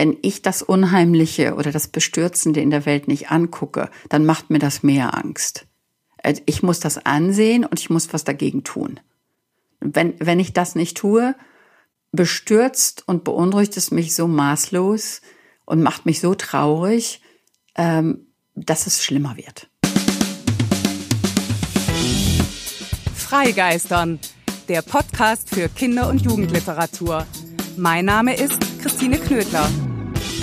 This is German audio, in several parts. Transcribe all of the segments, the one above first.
wenn ich das Unheimliche oder das Bestürzende in der Welt nicht angucke, dann macht mir das mehr Angst. Äh, ich muss das ansehen und ich muss was dagegen tun. Wenn, wenn ich das nicht tue, bestürzt und beunruhigt es mich so maßlos und macht mich so traurig, ähm, dass es schlimmer wird. Freigeistern, der Podcast für Kinder- und Jugendliteratur. Mein Name ist Christine Knödler.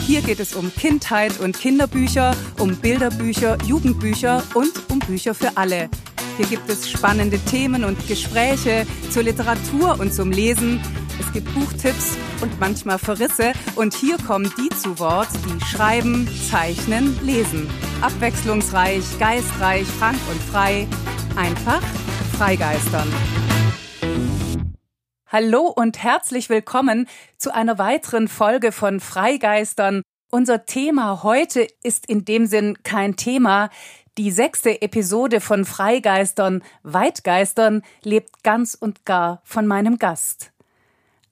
Hier geht es um Kindheit und Kinderbücher, um Bilderbücher, Jugendbücher und um Bücher für alle. Hier gibt es spannende Themen und Gespräche zur Literatur und zum Lesen. Es gibt Buchtipps und manchmal Verrisse. Und hier kommen die zu Wort, die schreiben, zeichnen, lesen. Abwechslungsreich, geistreich, frank und frei. Einfach freigeistern. Hallo und herzlich willkommen zu einer weiteren Folge von Freigeistern. Unser Thema heute ist in dem Sinn kein Thema. Die sechste Episode von Freigeistern, Weitgeistern lebt ganz und gar von meinem Gast.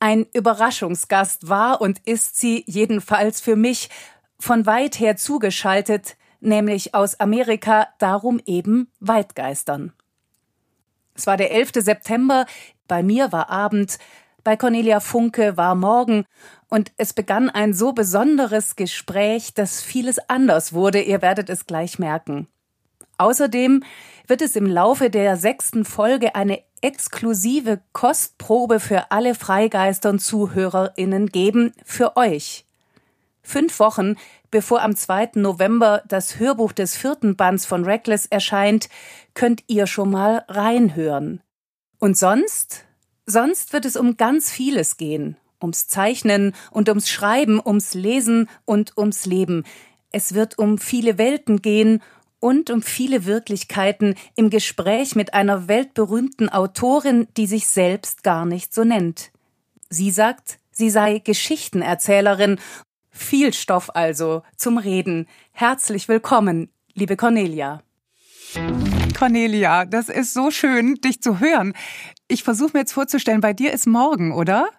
Ein Überraschungsgast war und ist sie jedenfalls für mich von weit her zugeschaltet, nämlich aus Amerika, darum eben Weitgeistern. Es war der 11. September, bei mir war Abend, bei Cornelia Funke war Morgen, und es begann ein so besonderes Gespräch, dass vieles anders wurde, ihr werdet es gleich merken. Außerdem wird es im Laufe der sechsten Folge eine exklusive Kostprobe für alle Freigeister und ZuhörerInnen geben, für euch. Fünf Wochen bevor am 2. November das Hörbuch des vierten Bands von Reckless erscheint, könnt ihr schon mal reinhören. Und sonst? Sonst wird es um ganz vieles gehen. Ums Zeichnen und ums Schreiben, ums Lesen und ums Leben. Es wird um viele Welten gehen und um viele Wirklichkeiten im Gespräch mit einer weltberühmten Autorin, die sich selbst gar nicht so nennt. Sie sagt, sie sei Geschichtenerzählerin. Viel Stoff also zum Reden. Herzlich willkommen, liebe Cornelia. Cornelia, das ist so schön, dich zu hören. Ich versuche mir jetzt vorzustellen, bei dir ist morgen, oder?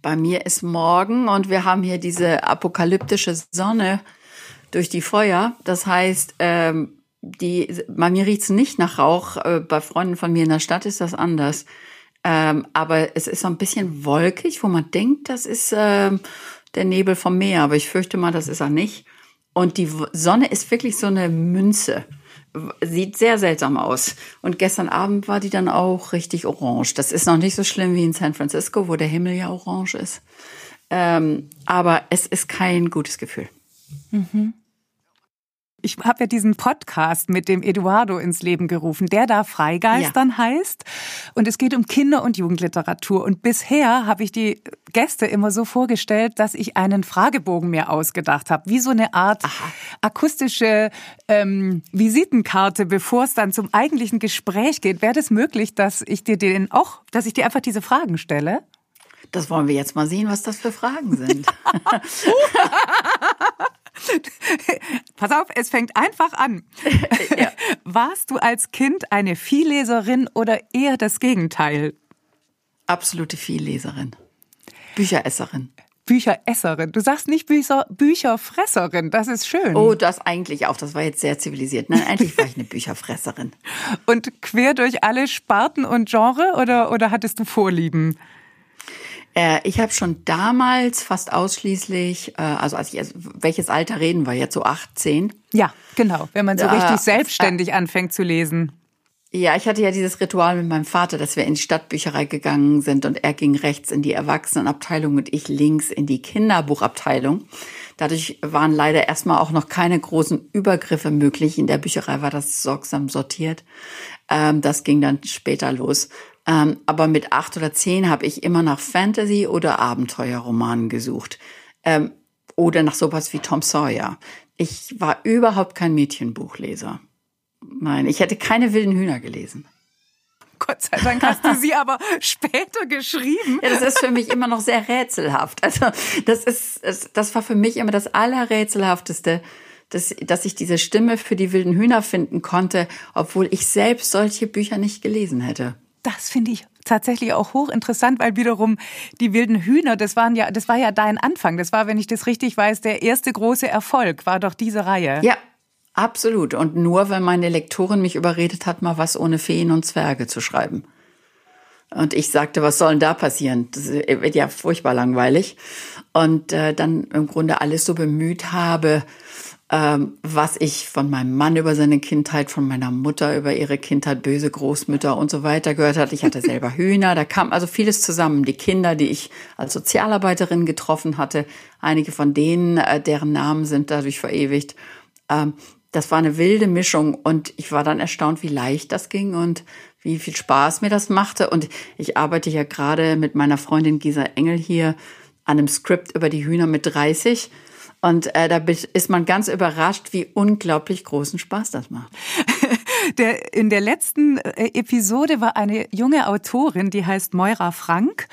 Bei mir ist morgen und wir haben hier diese apokalyptische Sonne durch die Feuer. Das heißt, ähm, die, bei mir riecht's nicht nach Rauch. Äh, bei Freunden von mir in der Stadt ist das anders. Ähm, aber es ist so ein bisschen wolkig, wo man denkt, das ist ähm, der Nebel vom Meer. Aber ich fürchte mal, das ist er nicht. Und die Sonne ist wirklich so eine Münze sieht sehr seltsam aus. Und gestern Abend war die dann auch richtig orange. Das ist noch nicht so schlimm wie in San Francisco, wo der Himmel ja orange ist. Ähm, aber es ist kein gutes Gefühl. Mhm. Ich habe ja diesen Podcast mit dem Eduardo ins Leben gerufen, der da Freigeistern ja. heißt. Und es geht um Kinder- und Jugendliteratur. Und bisher habe ich die Gäste immer so vorgestellt, dass ich einen Fragebogen mir ausgedacht habe, wie so eine Art Aha. akustische ähm, Visitenkarte, bevor es dann zum eigentlichen Gespräch geht. Wäre das möglich, dass ich dir den auch, dass ich dir einfach diese Fragen stelle? Das wollen wir jetzt mal sehen, was das für Fragen sind. Pass auf, es fängt einfach an. Ja. Warst du als Kind eine Vielleserin oder eher das Gegenteil? Absolute Vielleserin. Bücheresserin. Bücheresserin. Du sagst nicht Bücher, Bücherfresserin. Das ist schön. Oh, das eigentlich auch. Das war jetzt sehr zivilisiert. Nein, eigentlich war ich eine Bücherfresserin. Und quer durch alle Sparten und Genre oder, oder hattest du Vorlieben? Äh, ich habe schon damals fast ausschließlich, äh, also als ich, also welches Alter reden wir jetzt, so 18? Ja, genau, wenn man so äh, richtig selbstständig anfängt zu lesen. Ja, ich hatte ja dieses Ritual mit meinem Vater, dass wir in die Stadtbücherei gegangen sind und er ging rechts in die Erwachsenenabteilung und ich links in die Kinderbuchabteilung. Dadurch waren leider erstmal auch noch keine großen Übergriffe möglich. In der Bücherei war das sorgsam sortiert. Ähm, das ging dann später los. Ähm, aber mit acht oder zehn habe ich immer nach Fantasy- oder Abenteuerromanen gesucht. Ähm, oder nach sowas wie Tom Sawyer. Ich war überhaupt kein Mädchenbuchleser. Nein, ich hätte keine wilden Hühner gelesen. Gott sei Dank hast du sie aber später geschrieben. Ja, das ist für mich immer noch sehr rätselhaft. Also das ist, das war für mich immer das allerrätselhafteste, dass, dass ich diese Stimme für die wilden Hühner finden konnte, obwohl ich selbst solche Bücher nicht gelesen hätte. Das finde ich tatsächlich auch hochinteressant, weil wiederum die wilden Hühner, das waren ja, das war ja dein Anfang. Das war, wenn ich das richtig weiß, der erste große Erfolg, war doch diese Reihe. Ja, absolut. Und nur, weil meine Lektorin mich überredet hat, mal was ohne Feen und Zwerge zu schreiben. Und ich sagte, was soll denn da passieren? Das wird ja furchtbar langweilig. Und äh, dann im Grunde alles so bemüht habe, ähm, was ich von meinem Mann über seine Kindheit, von meiner Mutter über ihre Kindheit, böse Großmütter und so weiter gehört hat. Ich hatte selber Hühner, da kam also vieles zusammen. Die Kinder, die ich als Sozialarbeiterin getroffen hatte, einige von denen, äh, deren Namen sind dadurch verewigt. Ähm, das war eine wilde Mischung und ich war dann erstaunt, wie leicht das ging und wie viel Spaß mir das machte. Und ich arbeite ja gerade mit meiner Freundin Gisa Engel hier an einem Skript über die Hühner mit 30. Und äh, da ist man ganz überrascht, wie unglaublich großen Spaß das macht. Der, in der letzten äh, Episode war eine junge Autorin, die heißt Moira Frank.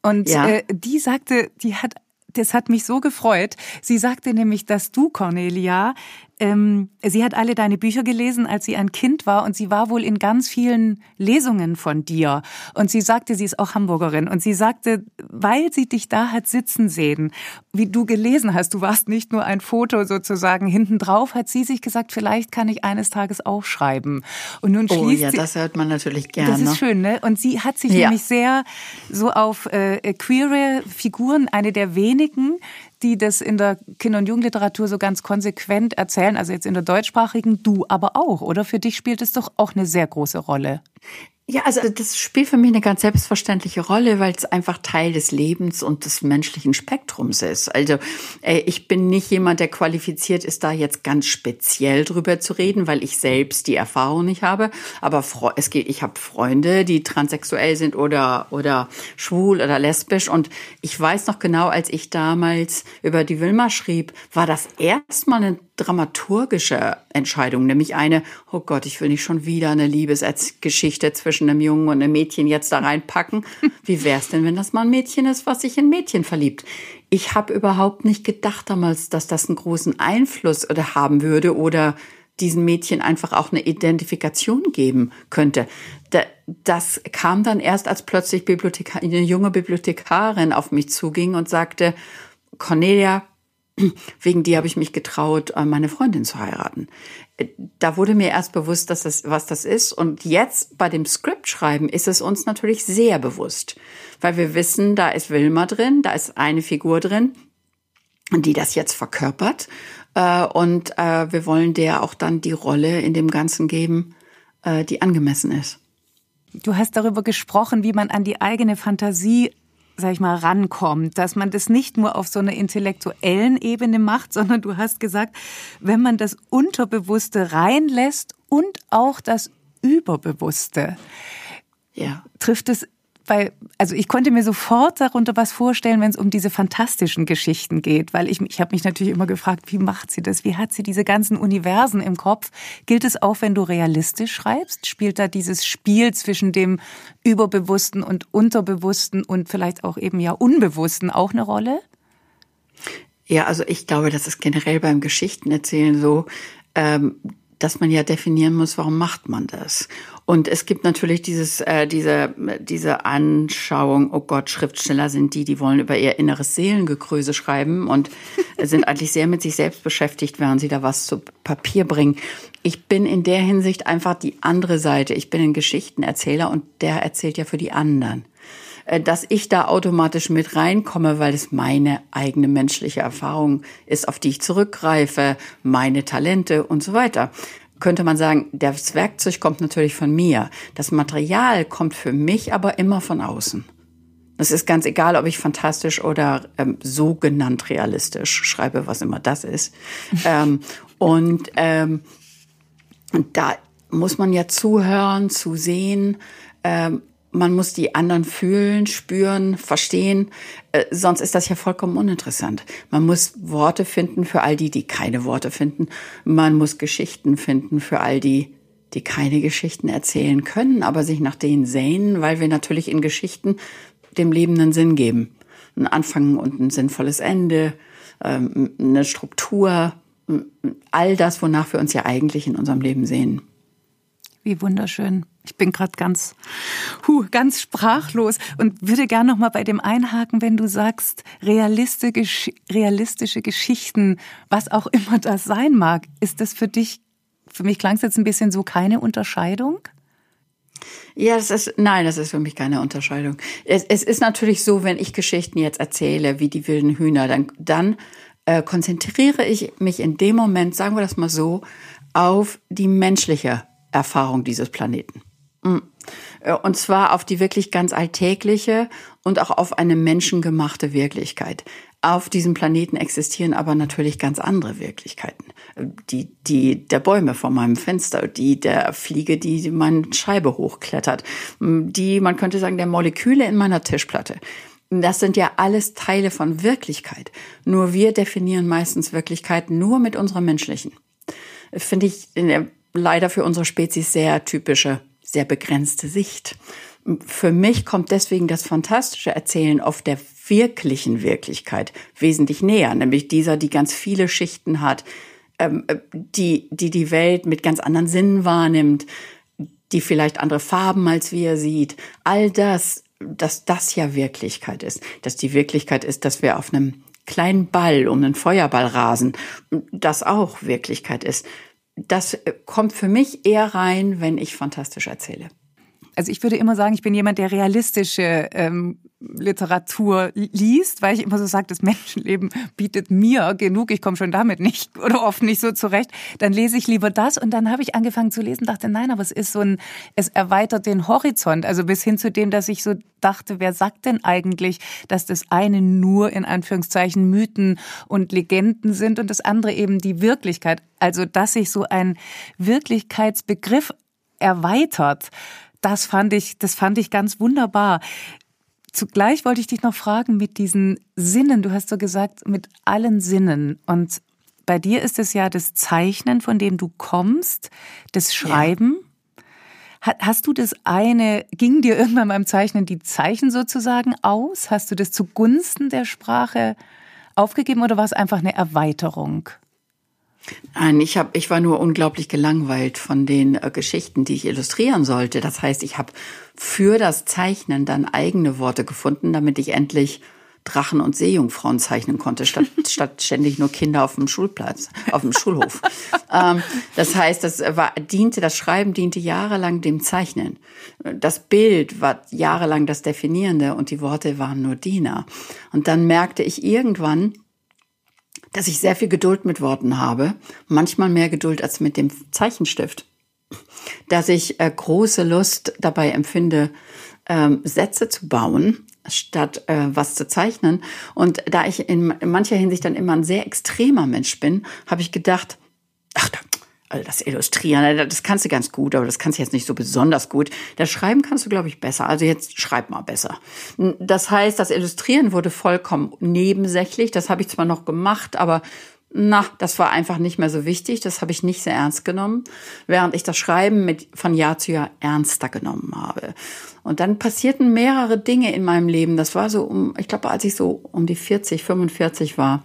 Und ja. äh, die sagte, die hat das hat mich so gefreut. Sie sagte nämlich, dass du, Cornelia, ähm, sie hat alle deine Bücher gelesen, als sie ein Kind war und sie war wohl in ganz vielen Lesungen von dir. Und sie sagte, sie ist auch Hamburgerin und sie sagte, weil sie dich da hat sitzen sehen, wie du gelesen hast, du warst nicht nur ein Foto sozusagen hinten drauf, hat sie sich gesagt, vielleicht kann ich eines Tages auch schreiben. Und nun schließt oh, ja, das hört man natürlich gerne. Das ist schön, ne? Und sie hat sich ja. nämlich sehr so auf äh, queere Figuren, eine der wenigen, die das in der Kinder- und Jugendliteratur so ganz konsequent erzählen, also jetzt in der deutschsprachigen, du aber auch, oder? Für dich spielt es doch auch eine sehr große Rolle. Ja, also das spielt für mich eine ganz selbstverständliche Rolle, weil es einfach Teil des Lebens und des menschlichen Spektrums ist. Also äh, ich bin nicht jemand, der qualifiziert ist, da jetzt ganz speziell drüber zu reden, weil ich selbst die Erfahrung nicht habe. Aber es geht, ich habe Freunde, die transsexuell sind oder oder schwul oder lesbisch und ich weiß noch genau, als ich damals über die Wilma schrieb, war das erstmal eine dramaturgische Entscheidung, nämlich eine, oh Gott, ich will nicht schon wieder eine Liebesgeschichte zwischen einem Jungen und einem Mädchen jetzt da reinpacken. Wie wär's denn, wenn das mal ein Mädchen ist, was sich in Mädchen verliebt? Ich habe überhaupt nicht gedacht damals, dass das einen großen Einfluss oder haben würde oder diesen Mädchen einfach auch eine Identifikation geben könnte. Das kam dann erst, als plötzlich Bibliothekar eine junge Bibliothekarin auf mich zuging und sagte, Cornelia, wegen die habe ich mich getraut, äh, meine Freundin zu heiraten. Äh, da wurde mir erst bewusst, dass das, was das ist. Und jetzt bei dem Skriptschreiben ist es uns natürlich sehr bewusst, weil wir wissen, da ist Wilma drin, da ist eine Figur drin, die das jetzt verkörpert. Äh, und wir wollen der auch dann die Rolle in dem Ganzen geben, die angemessen ist. Du hast darüber gesprochen, wie man an die eigene Fantasie sag ich mal, rankommt, dass man das nicht nur auf so einer intellektuellen Ebene macht, sondern du hast gesagt, wenn man das Unterbewusste reinlässt und auch das Überbewusste, ja. trifft es weil, also ich konnte mir sofort darunter was vorstellen, wenn es um diese fantastischen Geschichten geht, weil ich, ich habe mich natürlich immer gefragt, wie macht sie das? Wie hat sie diese ganzen Universen im Kopf? Gilt es auch, wenn du realistisch schreibst? Spielt da dieses Spiel zwischen dem Überbewussten und Unterbewussten und vielleicht auch eben ja Unbewussten auch eine Rolle? Ja, also ich glaube, das ist generell beim Geschichtenerzählen so, ähm, dass man ja definieren muss, warum macht man das. Und es gibt natürlich dieses, äh, diese, diese Anschauung, oh Gott, Schriftsteller sind die, die wollen über ihr inneres Seelengekröse schreiben und sind eigentlich sehr mit sich selbst beschäftigt, während sie da was zu Papier bringen. Ich bin in der Hinsicht einfach die andere Seite. Ich bin ein Geschichtenerzähler und der erzählt ja für die anderen dass ich da automatisch mit reinkomme, weil es meine eigene menschliche Erfahrung ist, auf die ich zurückgreife, meine Talente und so weiter könnte man sagen, das Werkzeug kommt natürlich von mir. Das Material kommt für mich aber immer von außen. Es ist ganz egal, ob ich fantastisch oder ähm, sogenannt realistisch schreibe, was immer das ist. ähm, und ähm, da muss man ja zuhören, zusehen. Ähm, man muss die anderen fühlen, spüren, verstehen. Äh, sonst ist das ja vollkommen uninteressant. Man muss Worte finden für all die, die keine Worte finden. Man muss Geschichten finden für all die, die keine Geschichten erzählen können, aber sich nach denen sehnen, weil wir natürlich in Geschichten dem Leben einen Sinn geben. Ein Anfang und ein sinnvolles Ende, ähm, eine Struktur, all das, wonach wir uns ja eigentlich in unserem Leben sehen. Wie wunderschön. Ich bin gerade ganz, huh, ganz sprachlos und würde gern noch mal bei dem einhaken, wenn du sagst, realistische, realistische Geschichten, was auch immer das sein mag. Ist das für dich, für mich klang es jetzt ein bisschen so keine Unterscheidung? Ja, das ist, nein, das ist für mich keine Unterscheidung. Es, es ist natürlich so, wenn ich Geschichten jetzt erzähle, wie die wilden Hühner, dann, dann äh, konzentriere ich mich in dem Moment, sagen wir das mal so, auf die menschliche Erfahrung dieses Planeten. Mm. Äh, und zwar auf die wirklich ganz alltägliche und auch auf eine menschengemachte Wirklichkeit. Auf diesem Planeten existieren aber natürlich ganz andere Wirklichkeiten. Die, die der Bäume vor meinem Fenster, die der Fliege, die meine Scheibe hochklettert, die, man könnte sagen, der Moleküle in meiner Tischplatte. Das sind ja alles Teile von Wirklichkeit. Nur wir definieren meistens Wirklichkeit nur mit unserer menschlichen. Finde ich leider für unsere Spezies sehr typische, sehr begrenzte Sicht. Für mich kommt deswegen das fantastische Erzählen auf der wirklichen Wirklichkeit wesentlich näher, nämlich dieser, die ganz viele Schichten hat, ähm, die, die die Welt mit ganz anderen Sinnen wahrnimmt, die vielleicht andere Farben als wir sieht. All das, dass das ja Wirklichkeit ist, dass die Wirklichkeit ist, dass wir auf einem kleinen Ball um einen Feuerball rasen, das auch Wirklichkeit ist das äh, kommt für mich eher rein, wenn ich fantastisch erzähle. Also ich würde immer sagen, ich bin jemand, der realistische ähm, Literatur liest, weil ich immer so sage, das Menschenleben bietet mir genug, ich komme schon damit nicht oder oft nicht so zurecht. Dann lese ich lieber das und dann habe ich angefangen zu lesen, dachte, nein, aber es ist so ein, es erweitert den Horizont, also bis hin zu dem, dass ich so dachte, wer sagt denn eigentlich, dass das eine nur in Anführungszeichen Mythen und Legenden sind und das andere eben die Wirklichkeit. Also dass sich so ein Wirklichkeitsbegriff erweitert das fand ich, das fand ich ganz wunderbar. Zugleich wollte ich dich noch fragen mit diesen Sinnen. Du hast so gesagt, mit allen Sinnen. Und bei dir ist es ja das Zeichnen, von dem du kommst, das Schreiben. Ja. Hast du das eine, ging dir irgendwann beim Zeichnen die Zeichen sozusagen aus? Hast du das zugunsten der Sprache aufgegeben oder war es einfach eine Erweiterung? Nein, ich hab, ich war nur unglaublich gelangweilt von den äh, Geschichten, die ich illustrieren sollte. Das heißt, ich habe für das Zeichnen dann eigene Worte gefunden, damit ich endlich Drachen und Seejungfrauen zeichnen konnte, statt, statt ständig nur Kinder auf dem Schulplatz, auf dem Schulhof. ähm, das heißt, das war, diente, das Schreiben diente jahrelang dem Zeichnen. Das Bild war jahrelang das Definierende und die Worte waren nur Diener. Und dann merkte ich irgendwann, dass ich sehr viel Geduld mit Worten habe, manchmal mehr Geduld als mit dem Zeichenstift, dass ich äh, große Lust dabei empfinde, ähm, Sätze zu bauen, statt äh, was zu zeichnen. Und da ich in, in mancher Hinsicht dann immer ein sehr extremer Mensch bin, habe ich gedacht, ach, da also das Illustrieren, ne, das kannst du ganz gut, aber das kannst du jetzt nicht so besonders gut. Das Schreiben kannst du, glaube ich, besser. Also jetzt schreib mal besser. Das heißt, das Illustrieren wurde vollkommen nebensächlich. Das habe ich zwar noch gemacht, aber na, das war einfach nicht mehr so wichtig. Das habe ich nicht sehr ernst genommen, während ich das Schreiben mit von Jahr zu Jahr ernster genommen habe. Und dann passierten mehrere Dinge in meinem Leben. Das war so um, ich glaube, als ich so um die 40, 45 war,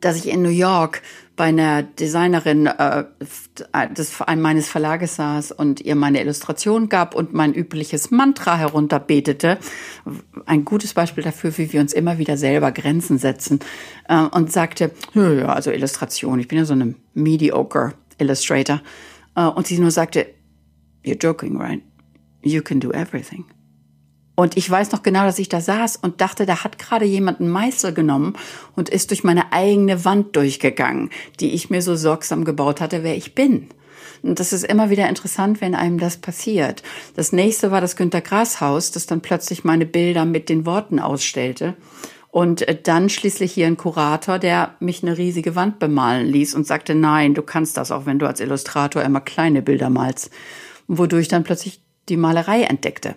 dass ich in New York bei einer Designerin äh, des, meines Verlages saß und ihr meine Illustration gab und mein übliches Mantra herunterbetete. Ein gutes Beispiel dafür, wie wir uns immer wieder selber Grenzen setzen. Äh, und sagte, ja, also Illustration, ich bin ja so eine mediocre Illustrator. Äh, und sie nur sagte, you're joking, right? You can do everything. Und ich weiß noch genau, dass ich da saß und dachte, da hat gerade jemand einen Meißel genommen und ist durch meine eigene Wand durchgegangen, die ich mir so sorgsam gebaut hatte, wer ich bin. Und das ist immer wieder interessant, wenn einem das passiert. Das nächste war das Günter Grass Haus, das dann plötzlich meine Bilder mit den Worten ausstellte. Und äh, dann schließlich hier ein Kurator, der mich eine riesige Wand bemalen ließ und sagte, nein, du kannst das auch, wenn du als Illustrator immer kleine Bilder malst. Wodurch dann plötzlich die Malerei entdeckte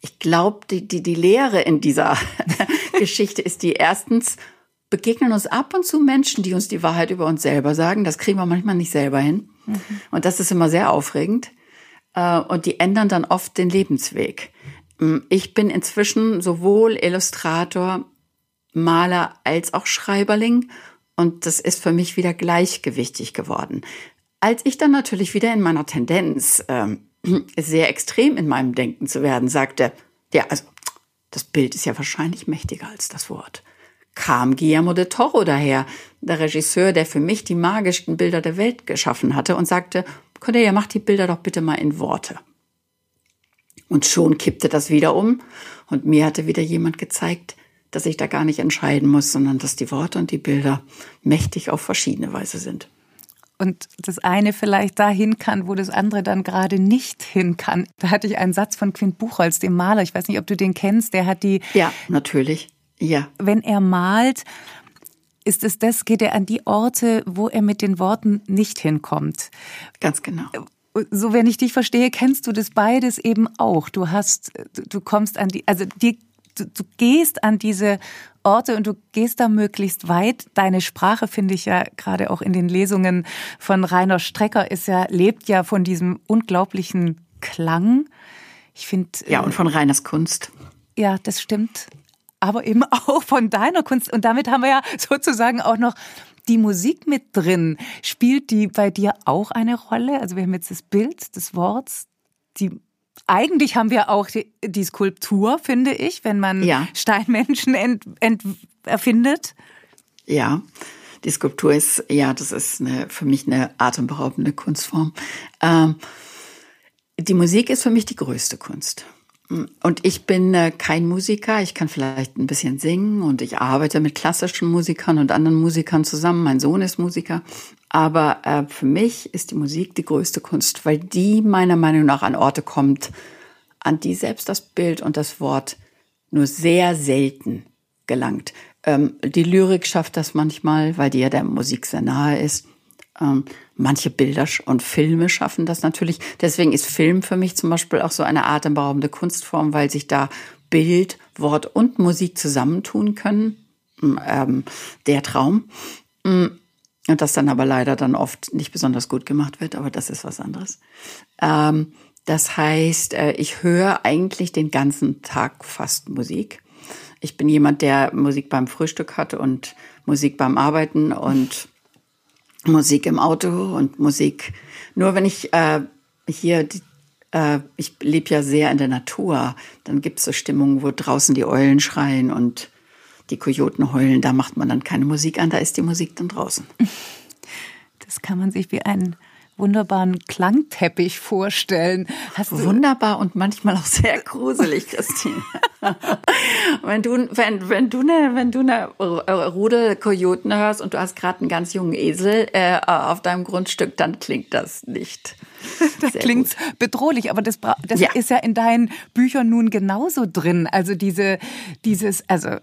ich glaube, die, die, die Lehre in dieser Geschichte ist die erstens, begegnen uns ab und zu Menschen, die uns die Wahrheit über uns selber sagen. Das kriegen wir manchmal nicht selber hin. Mhm. Und das ist immer sehr aufregend. Äh, und die ändern dann oft den Lebensweg. Mm, ich bin inzwischen sowohl Illustrator, Maler als auch Schreiberling. Und das ist für mich wieder gleichgewichtig geworden. Als ich dann natürlich wieder in meiner Tendenz ähm, sehr extrem in meinem Denken zu werden, sagte, ja, also das Bild ist ja wahrscheinlich mächtiger als das Wort. Kam Guillermo de Toro daher, der Regisseur, der für mich die magischsten Bilder der Welt geschaffen hatte, und sagte, Cornelia, mach die Bilder doch bitte mal in Worte. Und schon kippte das wieder um, und mir hatte wieder jemand gezeigt, dass ich da gar nicht entscheiden muss, sondern dass die Worte und die Bilder mächtig auf verschiedene Weise sind und das eine vielleicht dahin kann, wo das andere dann gerade nicht hin kann. Da hatte ich einen Satz von Quint Buchholz, dem Maler. Ich weiß nicht, ob du den kennst. Der hat die. Ja, natürlich. Ja. Wenn er malt, ist es das, geht er an die Orte, wo er mit den Worten nicht hinkommt. Ganz genau. So, wenn ich dich verstehe, kennst du das beides eben auch. Du hast, du kommst an die, also die du, du gehst an diese Orte und du gehst da möglichst weit. Deine Sprache finde ich ja gerade auch in den Lesungen von Rainer Strecker ist ja, lebt ja von diesem unglaublichen Klang. Ich finde. Ja, und von Rainers Kunst. Ja, das stimmt. Aber eben auch von deiner Kunst. Und damit haben wir ja sozusagen auch noch die Musik mit drin. Spielt die bei dir auch eine Rolle? Also wir haben jetzt das Bild des Worts, die eigentlich haben wir auch die, die Skulptur, finde ich, wenn man ja. Steinmenschen ent, ent, erfindet. Ja, die Skulptur ist, ja, das ist eine, für mich eine atemberaubende Kunstform. Ähm, die Musik ist für mich die größte Kunst. Und ich bin äh, kein Musiker, ich kann vielleicht ein bisschen singen und ich arbeite mit klassischen Musikern und anderen Musikern zusammen. Mein Sohn ist Musiker. Aber äh, für mich ist die Musik die größte Kunst, weil die meiner Meinung nach an Orte kommt, an die selbst das Bild und das Wort nur sehr selten gelangt. Ähm, die Lyrik schafft das manchmal, weil die ja der Musik sehr nahe ist. Ähm, manche Bilder und Filme schaffen das natürlich. Deswegen ist Film für mich zum Beispiel auch so eine atemberaubende Kunstform, weil sich da Bild, Wort und Musik zusammentun können. Ähm, der Traum. Und das dann aber leider dann oft nicht besonders gut gemacht wird, aber das ist was anderes. Ähm, das heißt, äh, ich höre eigentlich den ganzen Tag fast Musik. Ich bin jemand, der Musik beim Frühstück hat und Musik beim Arbeiten und Musik im Auto und Musik. Nur wenn ich äh, hier, die, äh, ich lebe ja sehr in der Natur, dann gibt es so Stimmungen, wo draußen die Eulen schreien und die Kojoten heulen. Da macht man dann keine Musik an, da ist die Musik dann draußen. Das kann man sich wie einen wunderbaren Klangteppich vorstellen. Hast Wunderbar und manchmal auch sehr gruselig, Christine. wenn du, wenn, wenn du eine, wenn du eine Rudel Kojoten hörst und du hast gerade einen ganz jungen Esel äh, auf deinem Grundstück, dann klingt das nicht. Das klingt bedrohlich, aber das, das ja. ist ja in deinen Büchern nun genauso drin. Also diese, dieses, also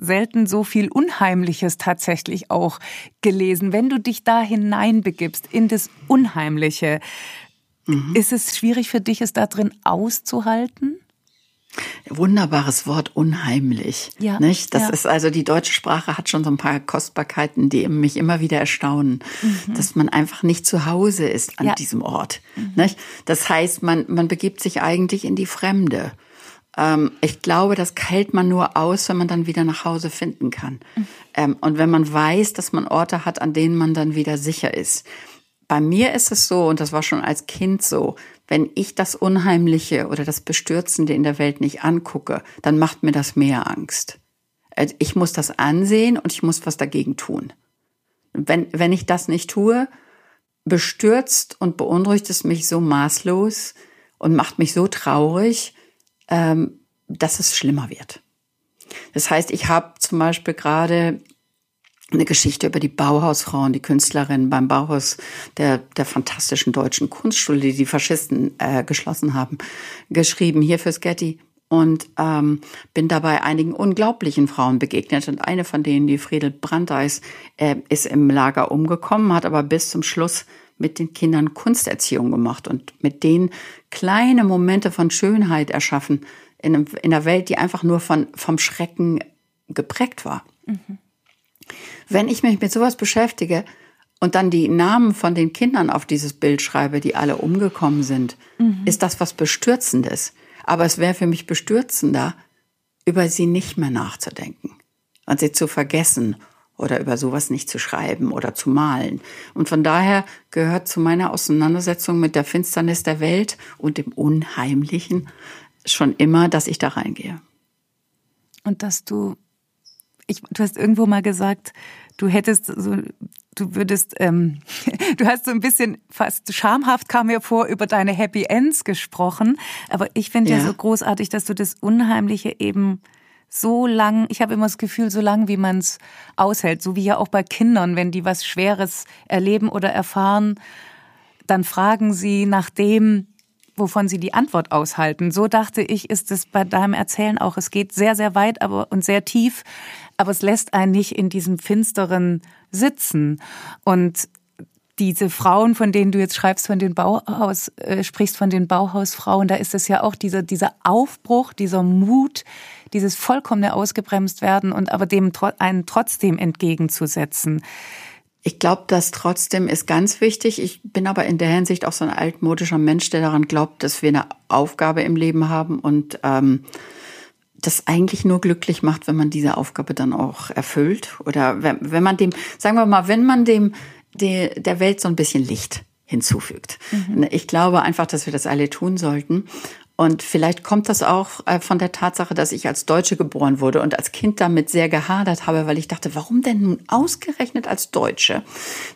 selten so viel Unheimliches tatsächlich auch gelesen. Wenn du dich da hineinbegibst in das Unheimliche, mhm. ist es schwierig für dich, es da drin auszuhalten? Wunderbares Wort, unheimlich. Ja, nicht? Das ja. ist also, die deutsche Sprache hat schon so ein paar Kostbarkeiten, die mich immer wieder erstaunen, mhm. dass man einfach nicht zu Hause ist an ja. diesem Ort. Mhm. Nicht? Das heißt, man, man begibt sich eigentlich in die Fremde. Ähm, ich glaube, das hält man nur aus, wenn man dann wieder nach Hause finden kann. Mhm. Ähm, und wenn man weiß, dass man Orte hat, an denen man dann wieder sicher ist. Bei mir ist es so, und das war schon als Kind so, wenn ich das Unheimliche oder das Bestürzende in der Welt nicht angucke, dann macht mir das mehr Angst. Äh, ich muss das ansehen und ich muss was dagegen tun. Wenn, wenn ich das nicht tue, bestürzt und beunruhigt es mich so maßlos und macht mich so traurig, ähm, dass es schlimmer wird. Das heißt, ich habe zum Beispiel gerade eine Geschichte über die Bauhausfrauen, die Künstlerinnen beim Bauhaus der, der fantastischen deutschen Kunstschule, die die Faschisten äh, geschlossen haben, geschrieben, hier fürs Getty. Und ähm, bin dabei einigen unglaublichen Frauen begegnet. Und eine von denen, die Friedel Brandeis, äh, ist im Lager umgekommen, hat aber bis zum Schluss mit den Kindern Kunsterziehung gemacht und mit denen kleine Momente von Schönheit erschaffen in, einem, in einer Welt, die einfach nur von, vom Schrecken geprägt war. Mhm. Wenn ich mich mit sowas beschäftige und dann die Namen von den Kindern auf dieses Bild schreibe, die alle umgekommen sind, mhm. ist das was Bestürzendes. Aber es wäre für mich bestürzender, über sie nicht mehr nachzudenken und sie zu vergessen oder über sowas nicht zu schreiben oder zu malen. Und von daher gehört zu meiner Auseinandersetzung mit der Finsternis der Welt und dem Unheimlichen schon immer, dass ich da reingehe. Und dass du, ich, du hast irgendwo mal gesagt, du hättest so, du würdest, ähm, du hast so ein bisschen fast schamhaft kam mir vor über deine Happy Ends gesprochen, aber ich finde ja. ja so großartig, dass du das Unheimliche eben so lang, ich habe immer das Gefühl, so lang wie man es aushält, so wie ja auch bei Kindern, wenn die was Schweres erleben oder erfahren, dann fragen sie nach dem, wovon sie die Antwort aushalten. So dachte ich, ist es bei deinem Erzählen auch. Es geht sehr, sehr weit aber, und sehr tief, aber es lässt einen nicht in diesem finsteren sitzen. Und diese Frauen, von denen du jetzt schreibst, von den Bauhaus, äh, sprichst von den Bauhausfrauen, da ist es ja auch dieser, dieser Aufbruch, dieser Mut, dieses vollkommene ausgebremst werden und aber dem einen trotzdem entgegenzusetzen. Ich glaube, das trotzdem ist ganz wichtig. Ich bin aber in der Hinsicht auch so ein altmodischer Mensch, der daran glaubt, dass wir eine Aufgabe im Leben haben und ähm, das eigentlich nur glücklich macht, wenn man diese Aufgabe dann auch erfüllt. Oder wenn, wenn man dem, sagen wir mal, wenn man dem de, der Welt so ein bisschen Licht hinzufügt. Mhm. Ich glaube einfach, dass wir das alle tun sollten. Und vielleicht kommt das auch äh, von der Tatsache, dass ich als Deutsche geboren wurde und als Kind damit sehr gehadert habe, weil ich dachte, warum denn nun ausgerechnet als Deutsche,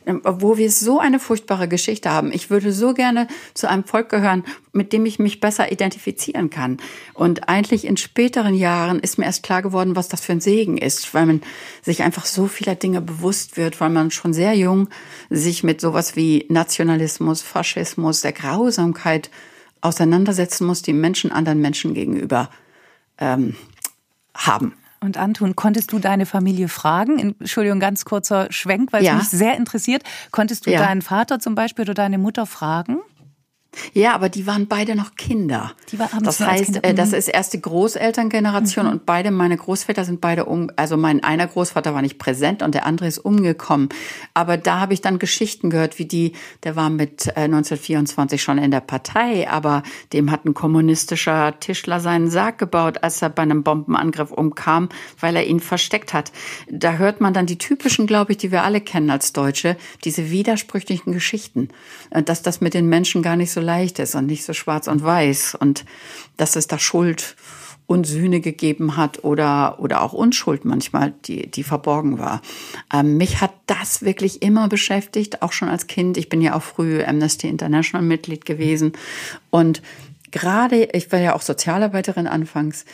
ähm, wo wir so eine furchtbare Geschichte haben. Ich würde so gerne zu einem Volk gehören, mit dem ich mich besser identifizieren kann. Und eigentlich in späteren Jahren ist mir erst klar geworden, was das für ein Segen ist, weil man sich einfach so vieler Dinge bewusst wird, weil man schon sehr jung sich mit sowas wie Nationalismus, Faschismus, der Grausamkeit auseinandersetzen muss, die Menschen anderen Menschen gegenüber ähm, haben. Und Anton, konntest du deine Familie fragen? Entschuldigung, ganz kurzer Schwenk, weil es mich sehr interessiert. Konntest du ja. deinen Vater zum Beispiel oder deine Mutter fragen? Ja, aber die waren beide noch Kinder. Die war, das heißt, äh, das mhm. ist erste Großelterngeneration mhm. und beide meine Großväter sind beide um, also mein einer Großvater war nicht präsent und der andere ist umgekommen. Aber da habe ich dann Geschichten gehört, wie die, der war mit 1924 äh, schon in der Partei, aber dem hat ein kommunistischer Tischler seinen Sarg gebaut, als er bei einem Bombenangriff umkam, weil er ihn versteckt hat. Da hört man dann die typischen, glaube ich, die wir alle kennen als Deutsche, diese widersprüchlichen Geschichten, dass das mit den Menschen gar nicht so leicht ist und nicht so schwarz und weiß und dass es da Schuld und Sühne gegeben hat oder, oder auch Unschuld manchmal, die, die verborgen war. Ähm, mich hat das wirklich immer beschäftigt, auch schon als Kind. Ich bin ja auch früh Amnesty International Mitglied gewesen und gerade, ich war ja auch Sozialarbeiterin anfangs,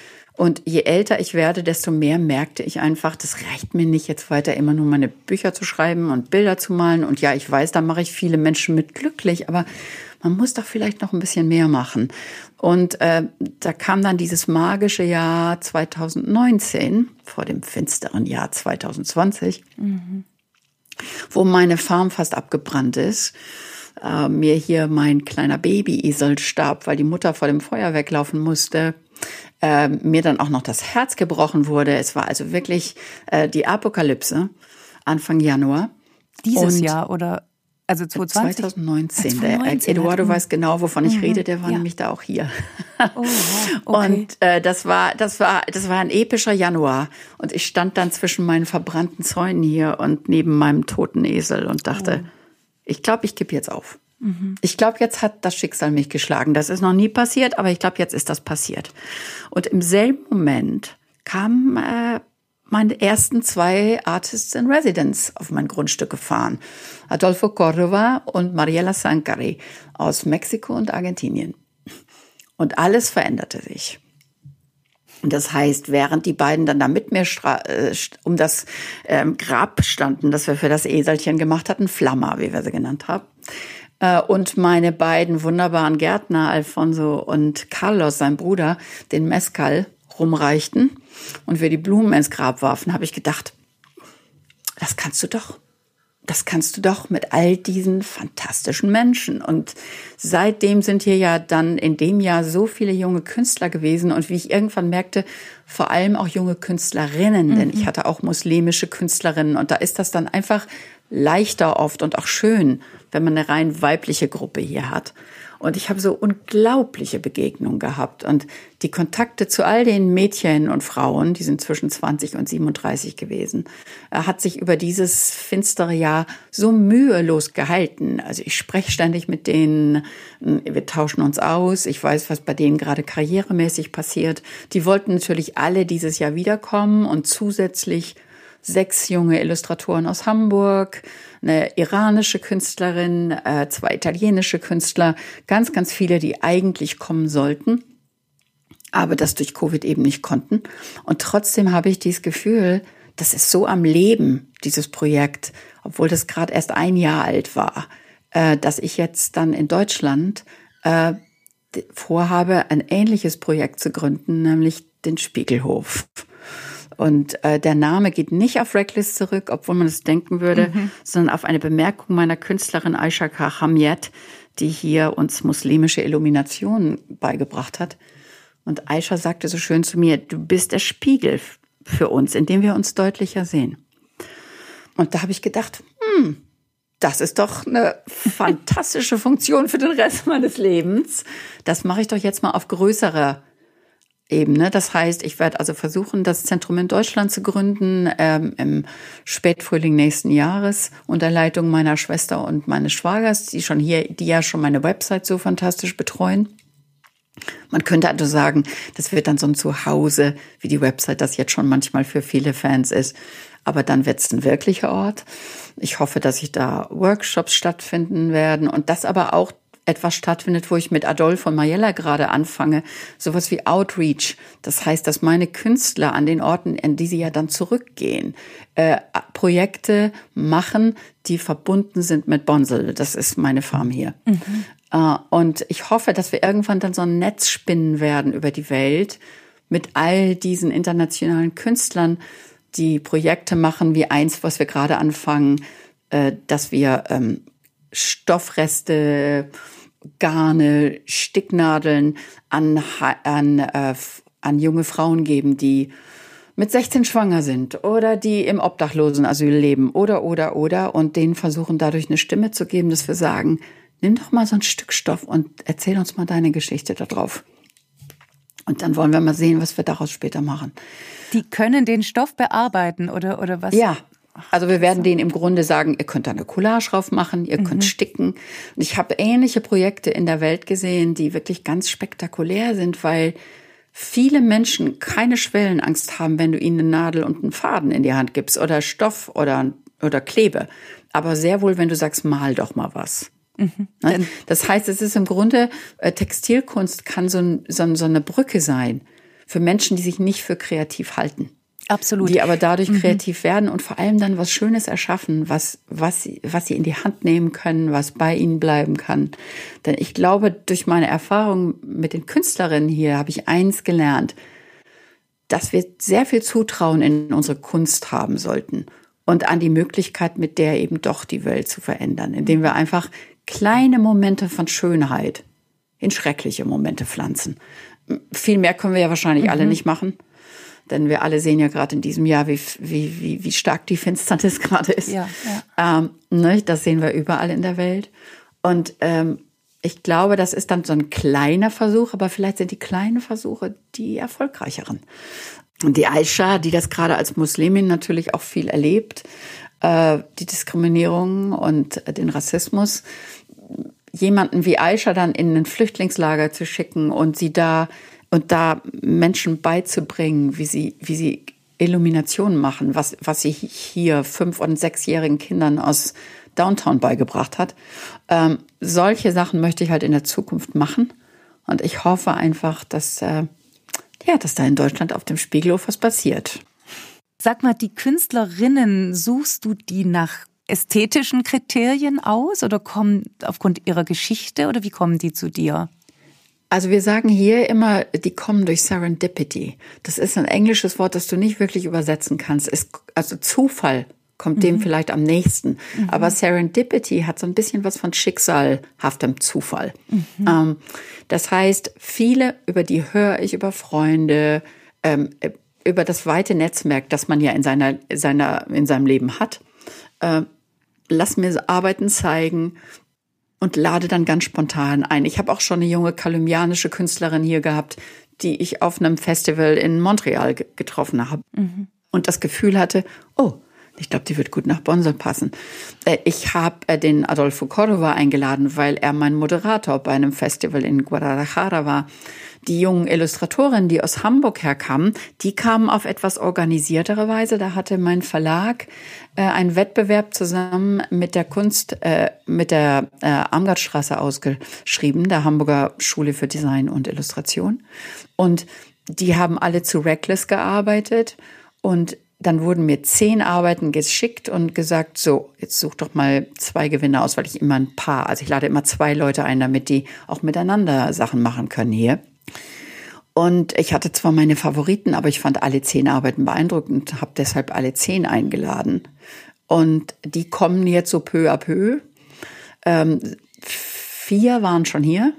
und je älter ich werde, desto mehr merkte ich einfach, das reicht mir nicht jetzt weiter immer nur meine Bücher zu schreiben und Bilder zu malen. Und ja, ich weiß, da mache ich viele Menschen mit glücklich, aber man muss doch vielleicht noch ein bisschen mehr machen. Und äh, da kam dann dieses magische Jahr 2019 vor dem finsteren Jahr 2020, mhm. wo meine Farm fast abgebrannt ist. Äh, mir hier mein kleiner Babyesel starb, weil die Mutter vor dem Feuer weglaufen musste. Äh, mir dann auch noch das Herz gebrochen wurde. Es war also wirklich äh, die Apokalypse Anfang Januar. Dieses Und Jahr oder also 2020? 2019. 2019 der Eduardo weiß genau, wovon ich mhm. rede. Der war ja. nämlich da auch hier. Oh, okay. Und äh, das war, das war, das war ein epischer Januar. Und ich stand dann zwischen meinen verbrannten Zäunen hier und neben meinem toten Esel und dachte, oh. ich glaube, ich gebe jetzt auf. Mhm. Ich glaube, jetzt hat das Schicksal mich geschlagen. Das ist noch nie passiert, aber ich glaube, jetzt ist das passiert. Und im selben Moment kam äh, meine ersten zwei Artists in Residence auf mein Grundstück gefahren. Adolfo Cordova und Mariela Sankari aus Mexiko und Argentinien. Und alles veränderte sich. Das heißt, während die beiden dann da mit mir äh, um das ähm, Grab standen, das wir für das Eselchen gemacht hatten, Flamma, wie wir sie genannt haben, äh, und meine beiden wunderbaren Gärtner, Alfonso und Carlos, sein Bruder, den Mescal rumreichten, und wir die Blumen ins Grab warfen, habe ich gedacht, das kannst du doch. Das kannst du doch mit all diesen fantastischen Menschen. Und seitdem sind hier ja dann in dem Jahr so viele junge Künstler gewesen und wie ich irgendwann merkte, vor allem auch junge Künstlerinnen, mhm. denn ich hatte auch muslimische Künstlerinnen und da ist das dann einfach leichter oft und auch schön, wenn man eine rein weibliche Gruppe hier hat. Und ich habe so unglaubliche Begegnungen gehabt. Und die Kontakte zu all den Mädchen und Frauen, die sind zwischen 20 und 37 gewesen, hat sich über dieses finstere Jahr so mühelos gehalten. Also ich spreche ständig mit denen, wir tauschen uns aus, ich weiß, was bei denen gerade karrieremäßig passiert. Die wollten natürlich alle dieses Jahr wiederkommen und zusätzlich sechs junge Illustratoren aus Hamburg, eine iranische Künstlerin, äh, zwei italienische Künstler, ganz, ganz viele, die eigentlich kommen sollten, aber das durch Covid eben nicht konnten. Und trotzdem habe ich dieses Gefühl, das ist so am Leben, dieses Projekt, obwohl das gerade erst ein Jahr alt war, äh, dass ich jetzt dann in Deutschland äh, vorhabe, ein ähnliches Projekt zu gründen, nämlich den Spiegelhof. Und äh, der Name geht nicht auf Reckless zurück, obwohl man es denken würde, mhm. sondern auf eine Bemerkung meiner Künstlerin Aisha Hamiet, die hier uns muslimische Illumination beigebracht hat. Und Aisha sagte so schön zu mir, du bist der Spiegel für uns, in dem wir uns deutlicher sehen. Und da habe ich gedacht, hm, das ist doch eine fantastische Funktion für den Rest meines Lebens. Das mache ich doch jetzt mal auf größere Ebene. Das heißt, ich werde also versuchen, das Zentrum in Deutschland zu gründen ähm, im Spätfrühling nächsten Jahres unter Leitung meiner Schwester und meines Schwagers, die schon hier, die ja schon meine Website so fantastisch betreuen. Man könnte also sagen, das wird dann so ein Zuhause, wie die Website das jetzt schon manchmal für viele Fans ist. Aber dann wird es ein wirklicher Ort. Ich hoffe, dass sich da Workshops stattfinden werden und das aber auch etwas stattfindet, wo ich mit Adolfo und Mariella gerade anfange, sowas wie Outreach. Das heißt, dass meine Künstler an den Orten, an die sie ja dann zurückgehen, äh, Projekte machen, die verbunden sind mit Bonsel. Das ist meine Farm hier. Mhm. Äh, und ich hoffe, dass wir irgendwann dann so ein Netz spinnen werden über die Welt mit all diesen internationalen Künstlern, die Projekte machen, wie eins, was wir gerade anfangen, äh, dass wir ähm, Stoffreste, Garne, Sticknadeln an, an, äh, an junge Frauen geben, die mit 16 schwanger sind oder die im Obdachlosenasyl leben oder, oder, oder und denen versuchen dadurch eine Stimme zu geben, dass wir sagen, nimm doch mal so ein Stück Stoff und erzähl uns mal deine Geschichte da drauf. Und dann wollen wir mal sehen, was wir daraus später machen. Die können den Stoff bearbeiten oder, oder was? Ja, also wir werden denen im Grunde sagen, ihr könnt da eine Collage drauf machen, ihr könnt mhm. sticken. Und ich habe ähnliche Projekte in der Welt gesehen, die wirklich ganz spektakulär sind, weil viele Menschen keine Schwellenangst haben, wenn du ihnen eine Nadel und einen Faden in die Hand gibst oder Stoff oder, oder Klebe. Aber sehr wohl, wenn du sagst, mal doch mal was. Mhm. Ne? Das heißt, es ist im Grunde, äh, Textilkunst kann so, ein, so, so eine Brücke sein für Menschen, die sich nicht für kreativ halten. Absolut. Die aber dadurch mhm. kreativ werden und vor allem dann was Schönes erschaffen, was, was, sie, was sie in die Hand nehmen können, was bei ihnen bleiben kann. Denn ich glaube, durch meine Erfahrung mit den Künstlerinnen hier habe ich eins gelernt, dass wir sehr viel Zutrauen in unsere Kunst haben sollten und an die Möglichkeit, mit der eben doch die Welt zu verändern, indem wir einfach kleine Momente von Schönheit in schreckliche Momente pflanzen. Viel mehr können wir ja wahrscheinlich mhm. alle nicht machen. Denn wir alle sehen ja gerade in diesem Jahr, wie, wie, wie, wie stark die Finsternis gerade ist. Ja, ja. Ähm, ne, das sehen wir überall in der Welt. Und ähm, ich glaube, das ist dann so ein kleiner Versuch, aber vielleicht sind die kleinen Versuche die erfolgreicheren. Und die Aisha, die das gerade als Muslimin natürlich auch viel erlebt, äh, die Diskriminierung und den Rassismus, jemanden wie Aisha dann in ein Flüchtlingslager zu schicken und sie da und da Menschen beizubringen, wie sie, wie sie Illuminationen machen, was, was sie hier fünf- und sechsjährigen Kindern aus Downtown beigebracht hat. Ähm, solche Sachen möchte ich halt in der Zukunft machen. Und ich hoffe einfach, dass, äh, ja, dass da in Deutschland auf dem Spiegelhof was passiert. Sag mal, die Künstlerinnen, suchst du die nach ästhetischen Kriterien aus oder kommen aufgrund ihrer Geschichte oder wie kommen die zu dir? Also wir sagen hier immer, die kommen durch Serendipity. Das ist ein englisches Wort, das du nicht wirklich übersetzen kannst. Es, also Zufall kommt mhm. dem vielleicht am nächsten. Mhm. Aber Serendipity hat so ein bisschen was von schicksalhaftem Zufall. Mhm. Ähm, das heißt, viele, über die höre ich über Freunde, ähm, über das weite Netzwerk, das man ja in seiner, seiner, in seinem Leben hat. Äh, lass mir Arbeiten zeigen und lade dann ganz spontan ein. Ich habe auch schon eine junge kolumbianische Künstlerin hier gehabt, die ich auf einem Festival in Montreal getroffen habe mhm. und das Gefühl hatte, oh, ich glaube, die wird gut nach Bonsel passen. Äh, ich habe äh, den Adolfo Cordova eingeladen, weil er mein Moderator bei einem Festival in Guadalajara war. Die jungen Illustratorinnen, die aus Hamburg herkamen, die kamen auf etwas organisiertere Weise. Da hatte mein Verlag äh, einen Wettbewerb zusammen mit der Kunst, äh, mit der äh, Amgartstraße ausgeschrieben, der Hamburger Schule für Design und Illustration. Und die haben alle zu Reckless gearbeitet und dann wurden mir zehn Arbeiten geschickt und gesagt, so, jetzt such doch mal zwei Gewinner aus, weil ich immer ein paar, also ich lade immer zwei Leute ein, damit die auch miteinander Sachen machen können hier. Und ich hatte zwar meine Favoriten, aber ich fand alle zehn Arbeiten beeindruckend habe deshalb alle zehn eingeladen. Und die kommen jetzt so peu à peu. Ähm, vier waren schon hier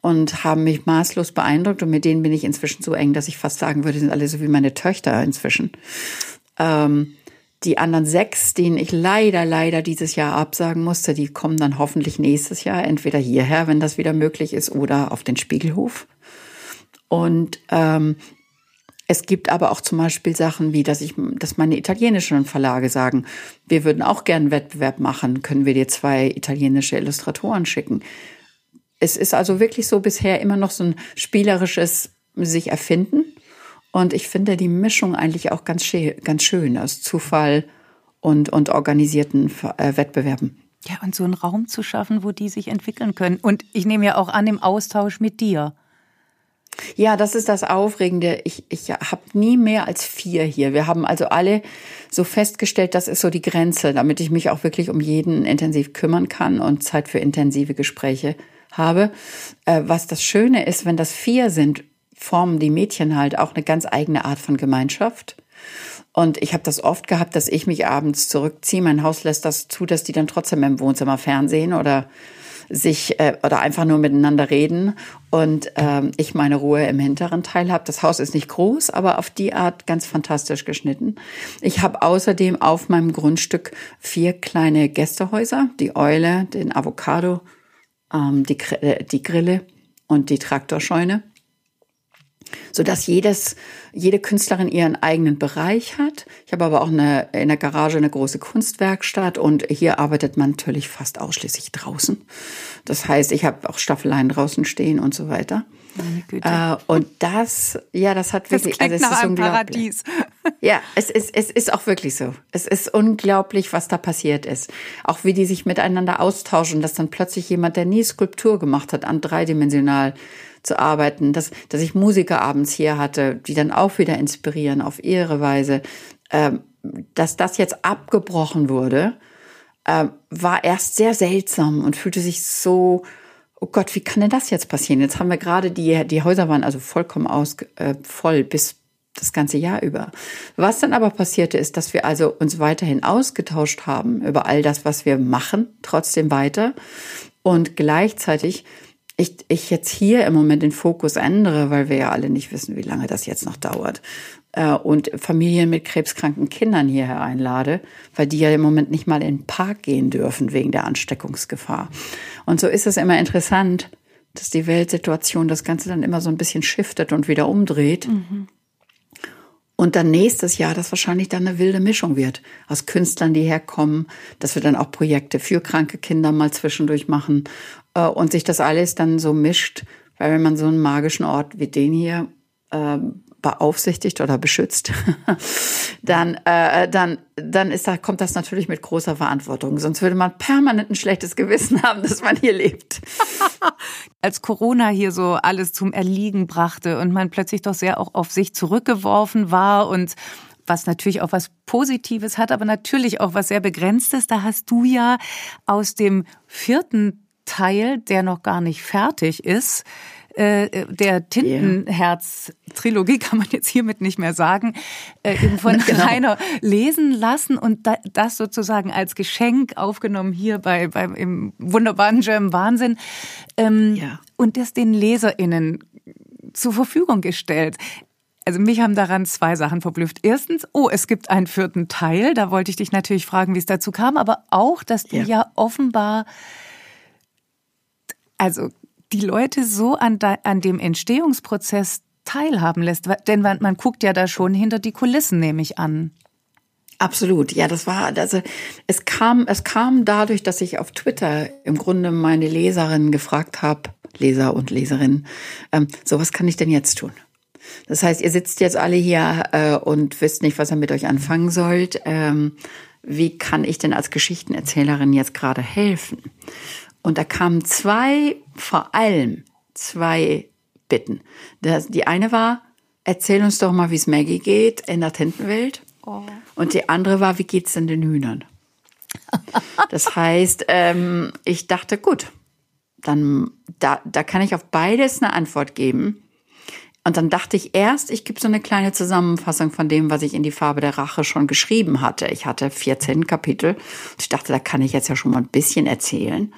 und haben mich maßlos beeindruckt und mit denen bin ich inzwischen so eng, dass ich fast sagen würde, sind alle so wie meine Töchter inzwischen. Ähm, die anderen sechs, denen ich leider, leider dieses Jahr absagen musste, die kommen dann hoffentlich nächstes Jahr entweder hierher, wenn das wieder möglich ist, oder auf den Spiegelhof. Und ähm, es gibt aber auch zum Beispiel Sachen wie, dass ich, dass meine italienischen Verlage sagen, wir würden auch gern einen Wettbewerb machen, können wir dir zwei italienische Illustratoren schicken es ist also wirklich so bisher immer noch so ein spielerisches sich erfinden. Und ich finde die Mischung eigentlich auch ganz, ganz schön aus Zufall und, und organisierten äh, Wettbewerben. Ja, und so einen Raum zu schaffen, wo die sich entwickeln können. Und ich nehme ja auch an, im Austausch mit dir. Ja, das ist das Aufregende. Ich, ich habe nie mehr als vier hier. Wir haben also alle so festgestellt, das ist so die Grenze, damit ich mich auch wirklich um jeden intensiv kümmern kann und Zeit für intensive Gespräche habe. Äh, was das Schöne ist, wenn das vier sind, formen die Mädchen halt auch eine ganz eigene Art von Gemeinschaft. Und ich habe das oft gehabt, dass ich mich abends zurückziehe. Mein Haus lässt das zu, dass die dann trotzdem im Wohnzimmer Fernsehen oder sich äh, oder einfach nur miteinander reden und ähm, ich meine Ruhe im hinteren Teil habe. Das Haus ist nicht groß, aber auf die Art ganz fantastisch geschnitten. Ich habe außerdem auf meinem Grundstück vier kleine Gästehäuser, die Eule, den Avocado, ähm, die, äh, die Grille und die Traktorscheune, so dass jedes, jede Künstlerin ihren eigenen Bereich hat. Ich habe aber auch eine, in der Garage eine große Kunstwerkstatt und hier arbeitet man natürlich fast ausschließlich draußen. Das heißt, ich habe auch Staffeleien draußen stehen und so weiter. Äh, und das, ja, das hat wirklich, das also es nach ist einem Paradies. Ja, es ist, es ist auch wirklich so. Es ist unglaublich, was da passiert ist. Auch wie die sich miteinander austauschen, dass dann plötzlich jemand, der nie Skulptur gemacht hat, an dreidimensional zu arbeiten, dass, dass ich Musiker abends hier hatte, die dann auch wieder inspirieren auf ihre Weise, ähm, dass das jetzt abgebrochen wurde, äh, war erst sehr seltsam und fühlte sich so oh Gott, wie kann denn das jetzt passieren? Jetzt haben wir gerade die, die Häuser waren also vollkommen aus, äh, voll bis das ganze Jahr über. Was dann aber passierte, ist, dass wir also uns weiterhin ausgetauscht haben über all das, was wir machen, trotzdem weiter. Und gleichzeitig ich, ich jetzt hier im Moment den Fokus ändere, weil wir ja alle nicht wissen, wie lange das jetzt noch dauert. Äh, und Familien mit krebskranken Kindern hierher einlade, weil die ja im Moment nicht mal in den Park gehen dürfen wegen der Ansteckungsgefahr. Und so ist es immer interessant, dass die Weltsituation das Ganze dann immer so ein bisschen shiftet und wieder umdreht. Mhm. Und dann nächstes Jahr das wahrscheinlich dann eine wilde Mischung wird aus Künstlern, die herkommen, dass wir dann auch Projekte für kranke Kinder mal zwischendurch machen äh, und sich das alles dann so mischt, weil wenn man so einen magischen Ort wie den hier äh, beaufsichtigt oder beschützt, dann, äh, dann, dann ist da, kommt das natürlich mit großer Verantwortung. Sonst würde man permanent ein schlechtes Gewissen haben, dass man hier lebt. Als Corona hier so alles zum Erliegen brachte und man plötzlich doch sehr auch auf sich zurückgeworfen war und was natürlich auch was Positives hat, aber natürlich auch was sehr Begrenztes. Da hast du ja aus dem vierten Teil, der noch gar nicht fertig ist, äh, der Tintenherz-Trilogie kann man jetzt hiermit nicht mehr sagen, äh, von genau. Rainer lesen lassen und da, das sozusagen als Geschenk aufgenommen hier bei beim im wunderbaren German Wahnsinn ähm, ja. und das den LeserInnen zur Verfügung gestellt. Also mich haben daran zwei Sachen verblüfft. Erstens, oh, es gibt einen vierten Teil. Da wollte ich dich natürlich fragen, wie es dazu kam, aber auch, dass du ja, ja offenbar, also die Leute so an, da, an dem Entstehungsprozess teilhaben lässt. Denn man, man guckt ja da schon hinter die Kulissen, nehme ich an. Absolut, ja, das war, also es kam, es kam dadurch, dass ich auf Twitter im Grunde meine Leserinnen gefragt habe, Leser und Leserinnen, ähm, so was kann ich denn jetzt tun? Das heißt, ihr sitzt jetzt alle hier äh, und wisst nicht, was ihr mit euch anfangen sollt. Ähm, wie kann ich denn als Geschichtenerzählerin jetzt gerade helfen? Und da kamen zwei, vor allem zwei Bitten. Das, die eine war, erzähl uns doch mal, wie es Maggie geht in der Tintenwelt. Oh. Und die andere war, wie geht's denn den Hühnern? Das heißt, ähm, ich dachte, gut, dann da, da kann ich auf beides eine Antwort geben. Und dann dachte ich erst, ich gebe so eine kleine Zusammenfassung von dem, was ich in die Farbe der Rache schon geschrieben hatte. Ich hatte 14 Kapitel. Und ich dachte, da kann ich jetzt ja schon mal ein bisschen erzählen.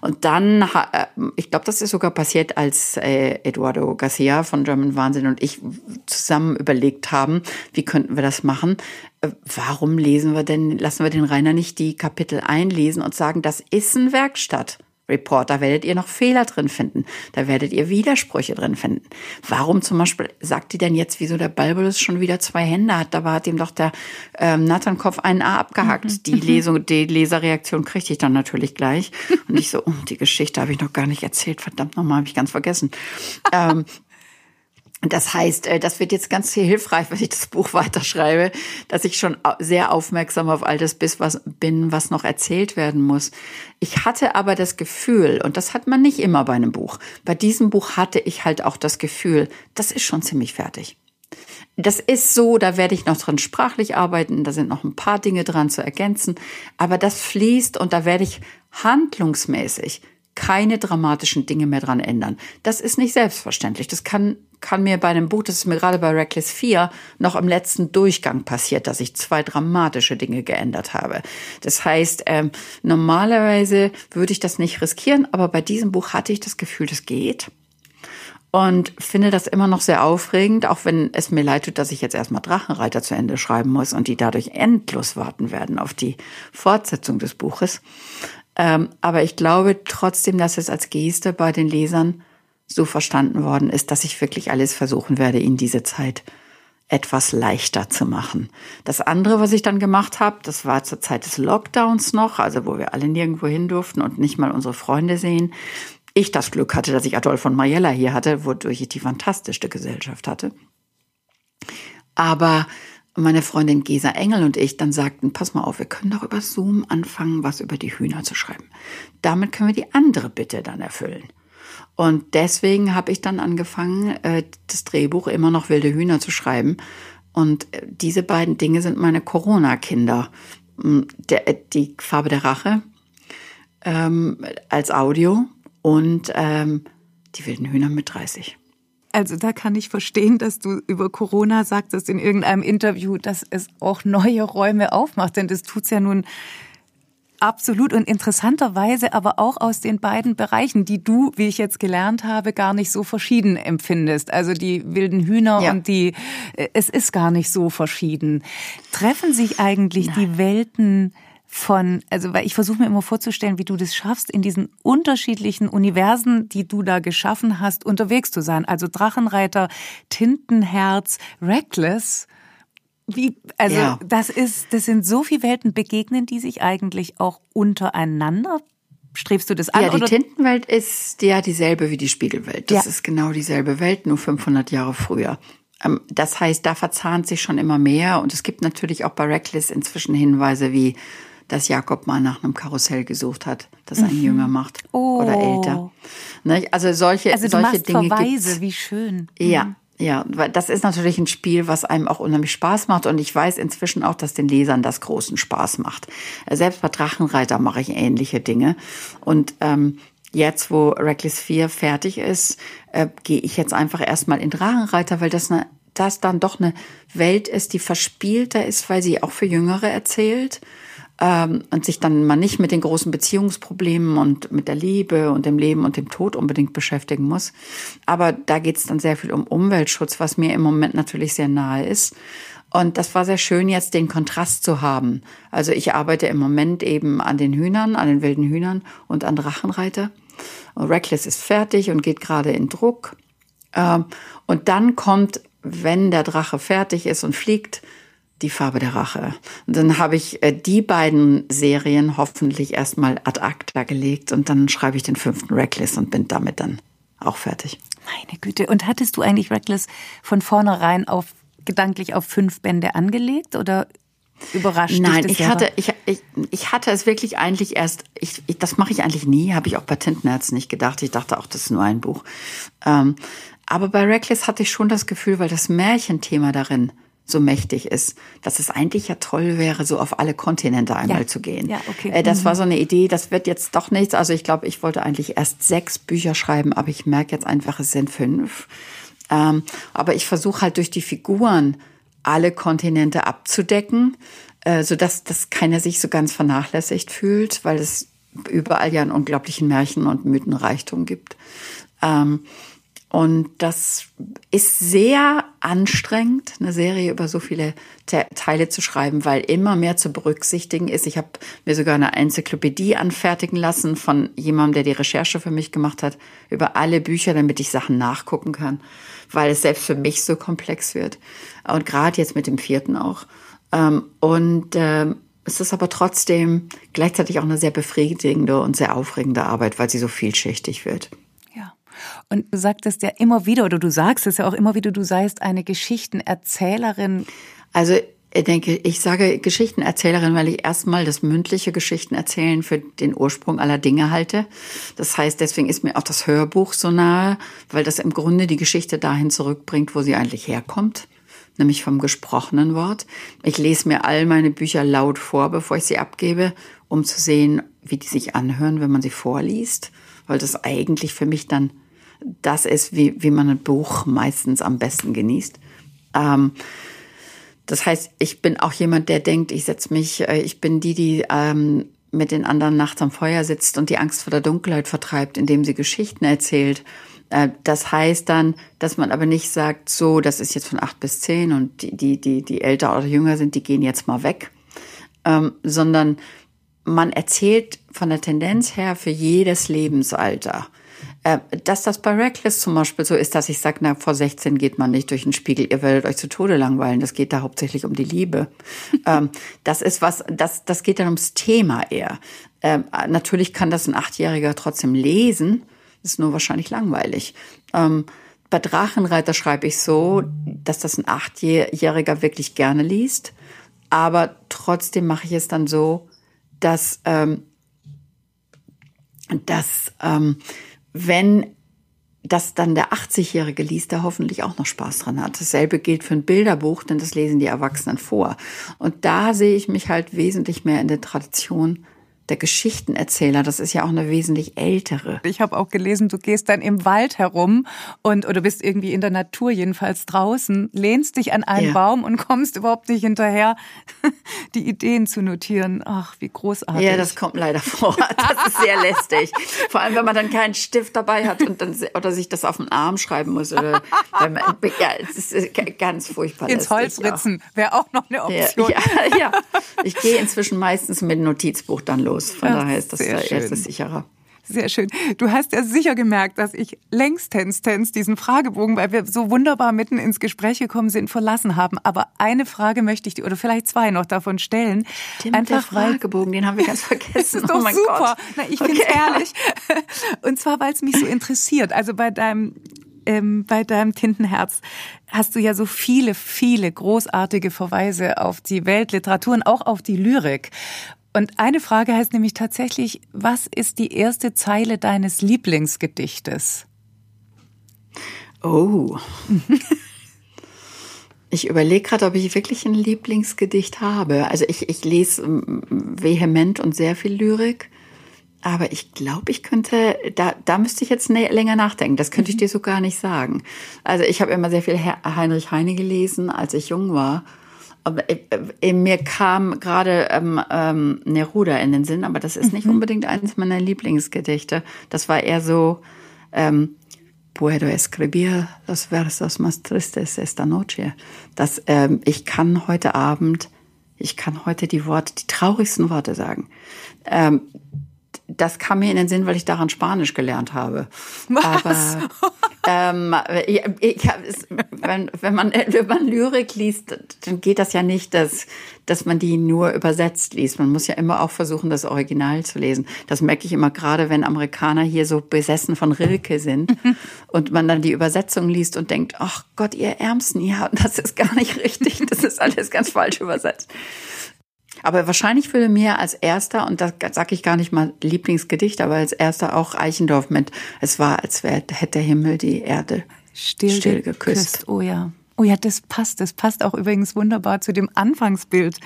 Und dann, äh, ich glaube, das ist sogar passiert, als äh, Eduardo Garcia von German Wahnsinn und ich zusammen überlegt haben, wie könnten wir das machen. Äh, warum lesen wir denn, lassen wir den Rainer nicht die Kapitel einlesen und sagen, das ist ein Werkstatt. Report, da werdet ihr noch Fehler drin finden, da werdet ihr Widersprüche drin finden. Warum zum Beispiel sagt die denn jetzt, wieso der Balbulus schon wieder zwei Hände hat? Dabei hat ihm doch der ähm, Nathankopf einen A abgehakt. Mhm. Die Lesung, die Leserreaktion kriegte ich dann natürlich gleich. Und ich so, oh, die Geschichte habe ich noch gar nicht erzählt, verdammt nochmal, habe ich ganz vergessen. ähm, das heißt, äh, das wird jetzt ganz viel hilfreich, wenn ich das Buch weiterschreibe, dass ich schon sehr aufmerksam auf all das bin, was noch erzählt werden muss. Ich hatte aber das Gefühl, und das hat man nicht immer bei einem Buch, bei diesem Buch hatte ich halt auch das Gefühl, das ist schon ziemlich fertig. Das ist so, da werde ich noch dran sprachlich arbeiten, da sind noch ein paar Dinge dran zu ergänzen, aber das fließt und da werde ich handlungsmäßig keine dramatischen Dinge mehr dran ändern. Das ist nicht selbstverständlich. Das kann, kann mir bei einem Buch, das ist mir gerade bei Reckless 4 noch im letzten Durchgang passiert, dass ich zwei dramatische Dinge geändert habe. Das heißt, ähm, normalerweise würde ich das nicht riskieren, aber bei diesem Buch hatte ich das Gefühl, das geht. Und finde das immer noch sehr aufregend, auch wenn es mir leid tut, dass ich jetzt erstmal Drachenreiter zu Ende schreiben muss und die dadurch endlos warten werden auf die Fortsetzung des Buches. Ähm, aber ich glaube trotzdem, dass es als Geste bei den Lesern so verstanden worden ist, dass ich wirklich alles versuchen werde, ihnen diese Zeit etwas leichter zu machen. Das andere, was ich dann gemacht habe, das war zur Zeit des Lockdowns noch, also wo wir alle nirgendwo hin durften und nicht mal unsere Freunde sehen. Ich das Glück hatte, dass ich Adolf von Mariella hier hatte, wodurch ich die fantastischste Gesellschaft hatte. Aber meine Freundin Gesa Engel und ich dann sagten, pass mal auf, wir können doch über Zoom anfangen, was über die Hühner zu schreiben. Damit können wir die andere Bitte dann erfüllen. Und deswegen habe ich dann angefangen, äh, das Drehbuch immer noch wilde Hühner zu schreiben. Und äh, diese beiden Dinge sind meine Corona-Kinder. Mm, äh, die Farbe der Rache ähm, als Audio und ähm, die wilden Hühner mit 30. Also da kann ich verstehen, dass du über Corona sagtest in irgendeinem Interview, dass es auch neue Räume aufmacht, denn das tut's ja nun absolut und interessanterweise aber auch aus den beiden Bereichen, die du, wie ich jetzt gelernt habe, gar nicht so verschieden empfindest. Also die wilden Hühner ja. und die, äh, es ist gar nicht so verschieden. Treffen sich eigentlich Nein. die Welten von, also weil ich versuche mir immer vorzustellen, wie du das schaffst, in diesen unterschiedlichen Universen, die du da geschaffen hast, unterwegs zu sein. Also Drachenreiter, Tintenherz, Reckless. Wie, also ja. das ist, das sind so viele Welten, begegnen die sich eigentlich auch untereinander? Strebst du das an? Ja, die oder? Tintenwelt ist ja dieselbe wie die Spiegelwelt. Das ja. ist genau dieselbe Welt, nur 500 Jahre früher. Ähm, das heißt, da verzahnt sich schon immer mehr und es gibt natürlich auch bei Reckless inzwischen Hinweise wie dass Jakob mal nach einem Karussell gesucht hat, das einen mhm. jünger macht oh. oder älter. Ne? Also solche, also solche Dinge Verweise, gibt's. wie schön. Ja, mhm. Ja, weil das ist natürlich ein Spiel, was einem auch unheimlich Spaß macht. Und ich weiß inzwischen auch, dass den Lesern das großen Spaß macht. Selbst bei Drachenreiter mache ich ähnliche Dinge. Und ähm, Jetzt, wo Reckless 4 fertig ist, äh, gehe ich jetzt einfach erstmal in Drachenreiter, weil das, eine, das dann doch eine Welt ist, die verspielter ist, weil sie auch für Jüngere erzählt ähm, und sich dann mal nicht mit den großen Beziehungsproblemen und mit der Liebe und dem Leben und dem Tod unbedingt beschäftigen muss. Aber da geht es dann sehr viel um Umweltschutz, was mir im Moment natürlich sehr nahe ist. Und das war sehr schön, jetzt den Kontrast zu haben. Also ich arbeite im Moment eben an den Hühnern, an den wilden Hühnern und an Drachenreiter. Reckless ist fertig und geht gerade in Druck. Ähm, und dann kommt, wenn der Drache fertig ist und fliegt, die Farbe der Rache. Und dann habe ich äh, die beiden Serien hoffentlich erstmal ad acta gelegt und dann schreibe ich den fünften Reckless und bin damit dann auch fertig. Meine Güte. Und hattest du eigentlich Reckless von vornherein auf gedanklich auf fünf Bände angelegt oder überrascht Nein, ich hatte, ich, ich, ich hatte es wirklich eigentlich erst, ich, ich das mache ich eigentlich nie, habe ich auch bei Tintenherz nicht gedacht. Ich dachte auch, das ist nur ein Buch. Ähm, aber bei Reckless hatte ich schon das Gefühl, weil das Märchenthema darin so mächtig ist, dass es eigentlich ja toll wäre, so auf alle Kontinente einmal ja. zu gehen. Ja, okay. Äh, das mhm. war so eine Idee, das wird jetzt doch nichts. Also ich glaube, ich wollte eigentlich erst sechs Bücher schreiben, aber ich merke jetzt einfach, es sind fünf. Ähm, aber ich versuche halt durch die Figuren alle Kontinente abzudecken, äh, so dass dass keiner sich so ganz vernachlässigt fühlt, weil es überall ja einen unglaublichen Märchen- und Mythenreichtum gibt. Ähm, und das ist sehr anstrengend, eine Serie über so viele Te Teile zu schreiben, weil immer mehr zu berücksichtigen ist. Ich habe mir sogar eine Enzyklopädie anfertigen lassen von jemandem, der die Recherche für mich gemacht hat, über alle Bücher, damit ich Sachen nachgucken kann, weil es selbst für mich so komplex wird. Und gerade jetzt mit dem vierten auch. Ähm, und ähm, es ist aber trotzdem gleichzeitig auch eine sehr befriedigende und sehr aufregende Arbeit, weil sie so vielschichtig wird. Und du sagtest ja immer wieder, oder du sagst es ja auch immer wieder, du seist eine Geschichtenerzählerin. Also ich denke, ich sage Geschichtenerzählerin, weil ich erstmal das mündliche Geschichtenerzählen für den Ursprung aller Dinge halte. Das heißt, deswegen ist mir auch das Hörbuch so nahe, weil das im Grunde die Geschichte dahin zurückbringt, wo sie eigentlich herkommt, nämlich vom gesprochenen Wort. Ich lese mir all meine Bücher laut vor, bevor ich sie abgebe, um zu sehen, wie die sich anhören, wenn man sie vorliest, weil das eigentlich für mich dann das ist, wie, wie man ein Buch meistens am besten genießt. Ähm, das heißt, ich bin auch jemand, der denkt, ich setze mich, äh, ich bin die, die ähm, mit den anderen nachts am Feuer sitzt und die Angst vor der Dunkelheit vertreibt, indem sie Geschichten erzählt. Äh, das heißt dann, dass man aber nicht sagt, so, das ist jetzt von acht bis zehn und die, die, die, die älter oder jünger sind, die gehen jetzt mal weg, ähm, sondern man erzählt von der Tendenz her für jedes Lebensalter. Äh, dass das bei Reckless zum Beispiel so ist, dass ich sage, na, vor 16 geht man nicht durch den Spiegel, ihr werdet euch zu Tode langweilen. Das geht da hauptsächlich um die Liebe. ähm, das ist was, das, das geht dann ums Thema eher. Ähm, natürlich kann das ein Achtjähriger trotzdem lesen, ist nur wahrscheinlich langweilig. Ähm, bei Drachenreiter schreibe ich so, dass das ein Achtjähriger wirklich gerne liest, aber trotzdem mache ich es dann so, dass, dass ähm, wenn das dann der 80-Jährige liest, der hoffentlich auch noch Spaß dran hat. Dasselbe gilt für ein Bilderbuch, denn das lesen die Erwachsenen vor. Und da sehe ich mich halt wesentlich mehr in der Tradition der Geschichtenerzähler, das ist ja auch eine wesentlich ältere. Ich habe auch gelesen, du gehst dann im Wald herum und oder bist irgendwie in der Natur jedenfalls draußen, lehnst dich an einen ja. Baum und kommst überhaupt nicht hinterher, die Ideen zu notieren. Ach, wie großartig. Ja, das kommt leider vor. Das ist sehr lästig. Vor allem, wenn man dann keinen Stift dabei hat und dann oder sich das auf den Arm schreiben muss oder man, ja, es ist ganz furchtbar. Ins Holz ritzen wäre auch noch eine Option. Ja, ja, ja. Ich gehe inzwischen meistens mit dem Notizbuch dann los los. Von ja, daher ist das der erste sicherer. Sehr schön. Du hast ja sicher gemerkt, dass ich längstens Tens diesen Fragebogen, weil wir so wunderbar mitten ins Gespräch gekommen sind, verlassen haben. Aber eine Frage möchte ich dir, oder vielleicht zwei noch davon stellen. Stimmt, Einfach der Fragebogen, den haben wir ganz vergessen. das ist doch oh super. Gott. Na, ich okay. finde es ehrlich. Und zwar, weil es mich so interessiert. Also bei deinem ähm, bei deinem Tintenherz hast du ja so viele, viele großartige Verweise auf die Weltliteratur und auch auf die Lyrik. Und eine Frage heißt nämlich tatsächlich, was ist die erste Zeile deines Lieblingsgedichtes? Oh. ich überlege gerade, ob ich wirklich ein Lieblingsgedicht habe. Also ich, ich lese ähm, vehement und sehr viel Lyrik. Aber ich glaube, ich könnte, da, da müsste ich jetzt länger nachdenken. Das könnte ich mhm. dir so gar nicht sagen. Also ich habe immer sehr viel Heinrich Heine gelesen, als ich jung war. Aber äh, äh, mir kam gerade ähm, ähm, Neruda in den Sinn, aber das ist nicht mhm. unbedingt eines meiner Lieblingsgedichte. Das war eher so, ähm, puedo escribir los versos más tristes esta noche. Das, ähm, ich kann heute Abend, ich kann heute die Worte, die traurigsten Worte sagen. Ähm, das kam mir in den Sinn, weil ich daran Spanisch gelernt habe. Was? Aber ähm, ich, ich, wenn, wenn, man, wenn man Lyrik liest, dann geht das ja nicht, dass, dass man die nur übersetzt liest. Man muss ja immer auch versuchen, das Original zu lesen. Das merke ich immer gerade, wenn Amerikaner hier so besessen von Rilke sind und man dann die Übersetzung liest und denkt, ach Gott, ihr Ärmsten, ja, das ist gar nicht richtig, das ist alles ganz falsch übersetzt. Aber wahrscheinlich würde mir als erster, und da sage ich gar nicht mal Lieblingsgedicht, aber als erster auch Eichendorf mit, es war, als wär, hätte der Himmel die Erde still, still geküsst. geküsst. Oh ja. Oh ja, das passt. Das passt auch übrigens wunderbar zu dem Anfangsbild,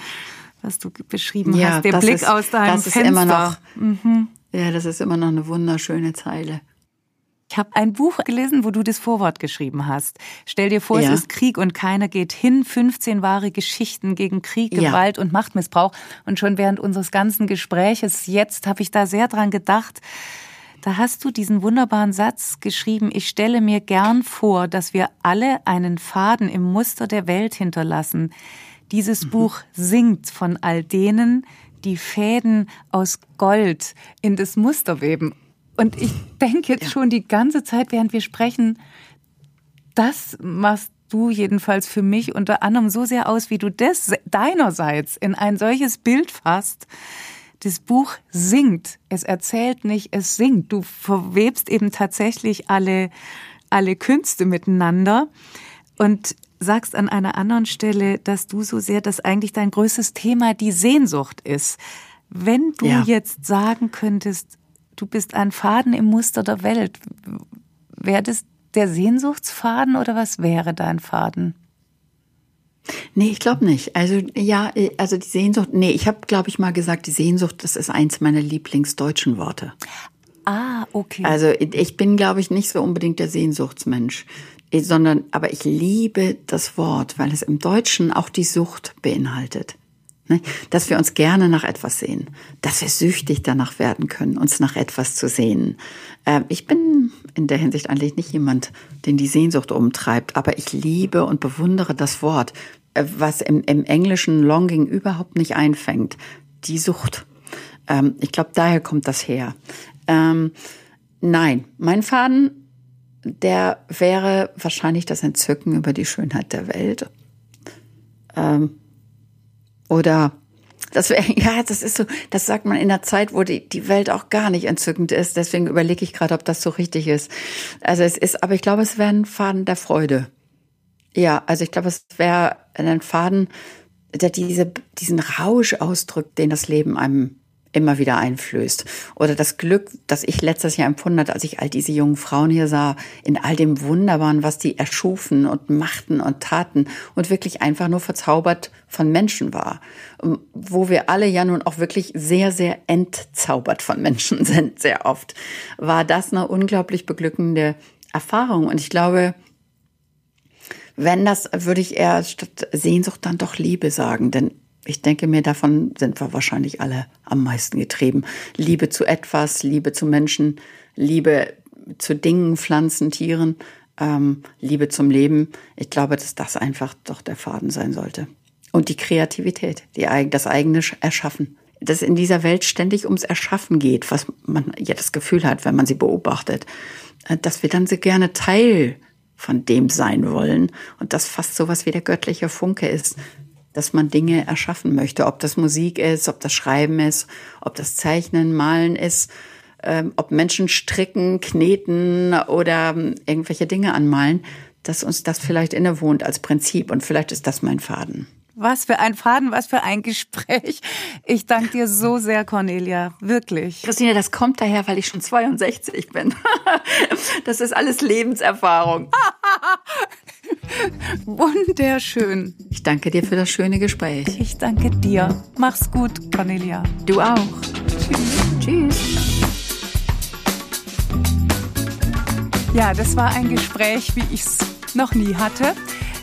was du beschrieben ja, hast. Der Blick ist, aus deinem das Fenster. Ist immer noch, mhm. Ja, das ist immer noch eine wunderschöne Zeile. Ich habe ein Buch gelesen, wo du das Vorwort geschrieben hast. Stell dir vor, ja. es ist Krieg und keiner geht hin. 15 wahre Geschichten gegen Krieg, Gewalt ja. und Machtmissbrauch. Und schon während unseres ganzen Gespräches jetzt habe ich da sehr dran gedacht. Da hast du diesen wunderbaren Satz geschrieben, ich stelle mir gern vor, dass wir alle einen Faden im Muster der Welt hinterlassen. Dieses mhm. Buch singt von all denen, die Fäden aus Gold in das Muster weben. Und ich denke jetzt ja. schon die ganze Zeit, während wir sprechen, das machst du jedenfalls für mich unter anderem so sehr aus, wie du das deinerseits in ein solches Bild fasst. Das Buch singt. Es erzählt nicht, es singt. Du verwebst eben tatsächlich alle, alle Künste miteinander und sagst an einer anderen Stelle, dass du so sehr, dass eigentlich dein größtes Thema die Sehnsucht ist. Wenn du ja. jetzt sagen könntest, du bist ein Faden im Muster der Welt. Wäre das der Sehnsuchtsfaden oder was wäre dein Faden? Nee, ich glaube nicht. Also ja, also die Sehnsucht, nee, ich habe, glaube ich, mal gesagt, die Sehnsucht, das ist eins meiner Lieblingsdeutschen Worte. Ah, okay. Also ich bin, glaube ich, nicht so unbedingt der Sehnsuchtsmensch, sondern, aber ich liebe das Wort, weil es im Deutschen auch die Sucht beinhaltet. Ne? Dass wir uns gerne nach etwas sehen, dass wir süchtig danach werden können, uns nach etwas zu sehen. Ähm, ich bin in der Hinsicht eigentlich nicht jemand, den die Sehnsucht umtreibt, aber ich liebe und bewundere das Wort, äh, was im, im englischen Longing überhaupt nicht einfängt. Die Sucht. Ähm, ich glaube, daher kommt das her. Ähm, nein, mein Faden, der wäre wahrscheinlich das Entzücken über die Schönheit der Welt oder das wäre, ja, das ist so, das sagt man in einer Zeit, wo die, die Welt auch gar nicht entzückend ist. Deswegen überlege ich gerade, ob das so richtig ist. Also es ist, aber ich glaube, es wäre ein Faden der Freude. Ja, also ich glaube, es wäre ein Faden, der diese, diesen Rausch ausdrückt, den das Leben einem immer wieder einflößt. Oder das Glück, das ich letztes Jahr empfunden hat, als ich all diese jungen Frauen hier sah, in all dem Wunderbaren, was die erschufen und machten und taten und wirklich einfach nur verzaubert von Menschen war. Wo wir alle ja nun auch wirklich sehr, sehr entzaubert von Menschen sind, sehr oft, war das eine unglaublich beglückende Erfahrung. Und ich glaube, wenn das, würde ich eher statt Sehnsucht dann doch Liebe sagen, denn ich denke mir, davon sind wir wahrscheinlich alle am meisten getrieben. Liebe zu etwas, Liebe zu Menschen, Liebe zu Dingen, Pflanzen, Tieren, ähm, Liebe zum Leben. Ich glaube, dass das einfach doch der Faden sein sollte. Und die Kreativität, die, das eigene Erschaffen. Dass in dieser Welt ständig ums Erschaffen geht, was man ja das Gefühl hat, wenn man sie beobachtet, äh, dass wir dann so gerne Teil von dem sein wollen und das fast so was wie der göttliche Funke ist, dass man Dinge erschaffen möchte, ob das Musik ist, ob das Schreiben ist, ob das Zeichnen, Malen ist, ähm, ob Menschen stricken, kneten oder ähm, irgendwelche Dinge anmalen, dass uns das vielleicht innewohnt als Prinzip und vielleicht ist das mein Faden. Was für ein Faden, was für ein Gespräch. Ich danke dir so sehr, Cornelia. Wirklich. Christine, das kommt daher, weil ich schon 62 bin. Das ist alles Lebenserfahrung. Wunderschön. Ich danke dir für das schöne Gespräch. Ich danke dir. Mach's gut, Cornelia. Du auch. Tschüss. Tschüss. Ja, das war ein Gespräch, wie ich es noch nie hatte.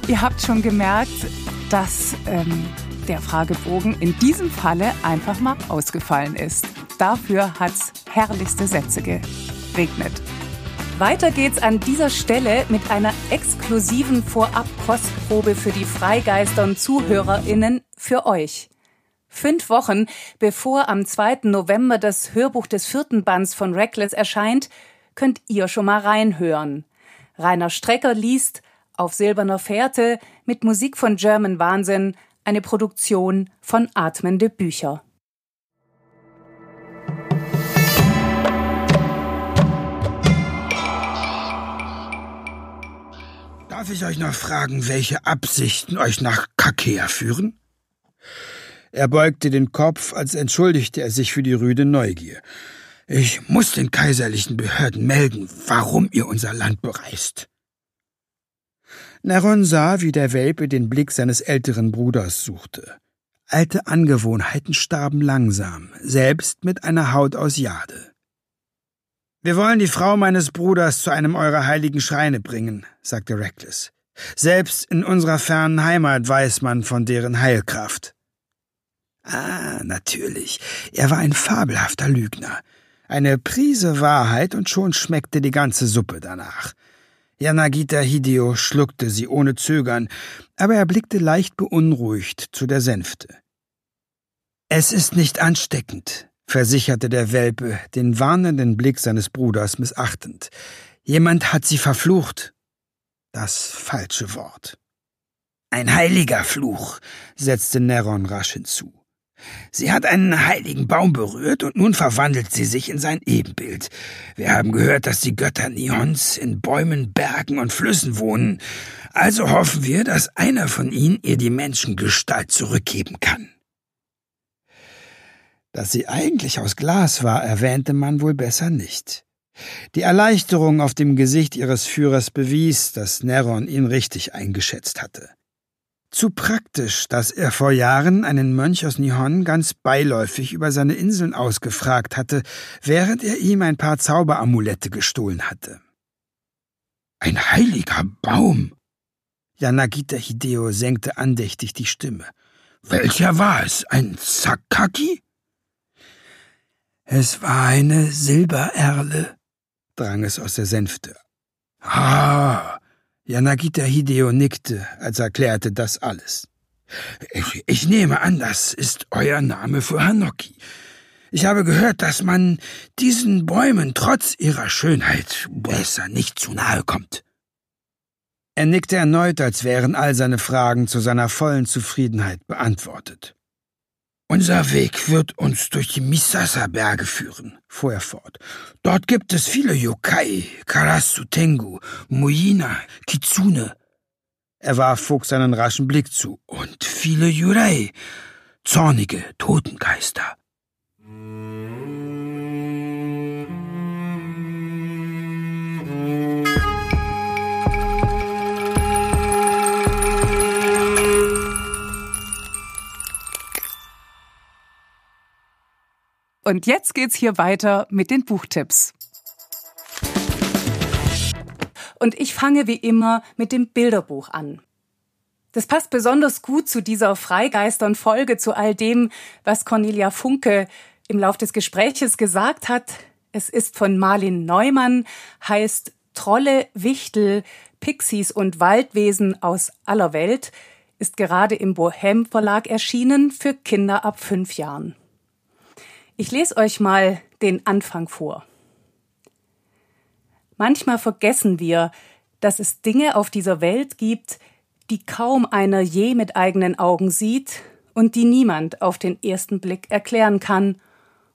Ihr habt schon gemerkt, dass ähm, der Fragebogen in diesem Falle einfach mal ausgefallen ist. Dafür hat's herrlichste Sätze geregnet. Weiter geht's an dieser Stelle mit einer exklusiven Vorab-Kostprobe für die Freigeistern ZuhörerInnen für euch. Fünf Wochen bevor am 2. November das Hörbuch des vierten Bands von Reckless erscheint, könnt ihr schon mal reinhören. Rainer Strecker liest auf silberner Fährte mit Musik von German Wahnsinn, eine Produktion von Atmende Bücher. Darf ich euch noch fragen, welche Absichten euch nach Kakea führen? Er beugte den Kopf, als entschuldigte er sich für die rüde Neugier. Ich muss den kaiserlichen Behörden melden, warum ihr unser Land bereist. Neron sah, wie der Welpe den Blick seines älteren Bruders suchte. Alte Angewohnheiten starben langsam, selbst mit einer Haut aus Jade. Wir wollen die Frau meines Bruders zu einem eurer heiligen Schreine bringen, sagte Reckless. Selbst in unserer fernen Heimat weiß man von deren Heilkraft. Ah, natürlich. Er war ein fabelhafter Lügner. Eine Prise Wahrheit und schon schmeckte die ganze Suppe danach. Yanagita Hideo schluckte sie ohne Zögern, aber er blickte leicht beunruhigt zu der Sänfte. Es ist nicht ansteckend, versicherte der Welpe, den warnenden Blick seines Bruders missachtend. Jemand hat sie verflucht. Das falsche Wort. Ein heiliger Fluch, setzte Neron rasch hinzu. Sie hat einen heiligen Baum berührt und nun verwandelt sie sich in sein Ebenbild. Wir haben gehört, dass die Götter Nions in Bäumen, Bergen und Flüssen wohnen. Also hoffen wir, dass einer von ihnen ihr die Menschengestalt zurückgeben kann. Dass sie eigentlich aus Glas war, erwähnte man wohl besser nicht. Die Erleichterung auf dem Gesicht ihres Führers bewies, dass Neron ihn richtig eingeschätzt hatte. Zu praktisch, dass er vor Jahren einen Mönch aus Nihon ganz beiläufig über seine Inseln ausgefragt hatte, während er ihm ein paar Zauberamulette gestohlen hatte. Ein heiliger Baum! Yanagita Hideo senkte andächtig die Stimme. Welcher war es? Ein Sakaki? Es war eine Silbererle, drang es aus der Sänfte. Ah, Yanagita Hideo nickte, als erklärte das alles. Ich, ich nehme an, das ist euer Name für Hanoki. Ich habe gehört, dass man diesen Bäumen trotz ihrer Schönheit besser nicht zu nahe kommt. Er nickte erneut, als wären all seine Fragen zu seiner vollen Zufriedenheit beantwortet. Unser Weg wird uns durch die Misasa-Berge führen, fuhr er fort. Dort gibt es viele Yokai, Karasu Tengu, Muyina, Kitsune. Er warf Fuchs einen raschen Blick zu. Und viele Yurei, zornige Totengeister. Und jetzt geht's hier weiter mit den Buchtipps. Und ich fange wie immer mit dem Bilderbuch an. Das passt besonders gut zu dieser Freigeistern-Folge, zu all dem, was Cornelia Funke im Lauf des Gespräches gesagt hat. Es ist von Marlin Neumann, heißt Trolle, Wichtel, Pixies und Waldwesen aus aller Welt, ist gerade im Bohem Verlag erschienen für Kinder ab fünf Jahren. Ich lese euch mal den Anfang vor. Manchmal vergessen wir, dass es Dinge auf dieser Welt gibt, die kaum einer je mit eigenen Augen sieht und die niemand auf den ersten Blick erklären kann,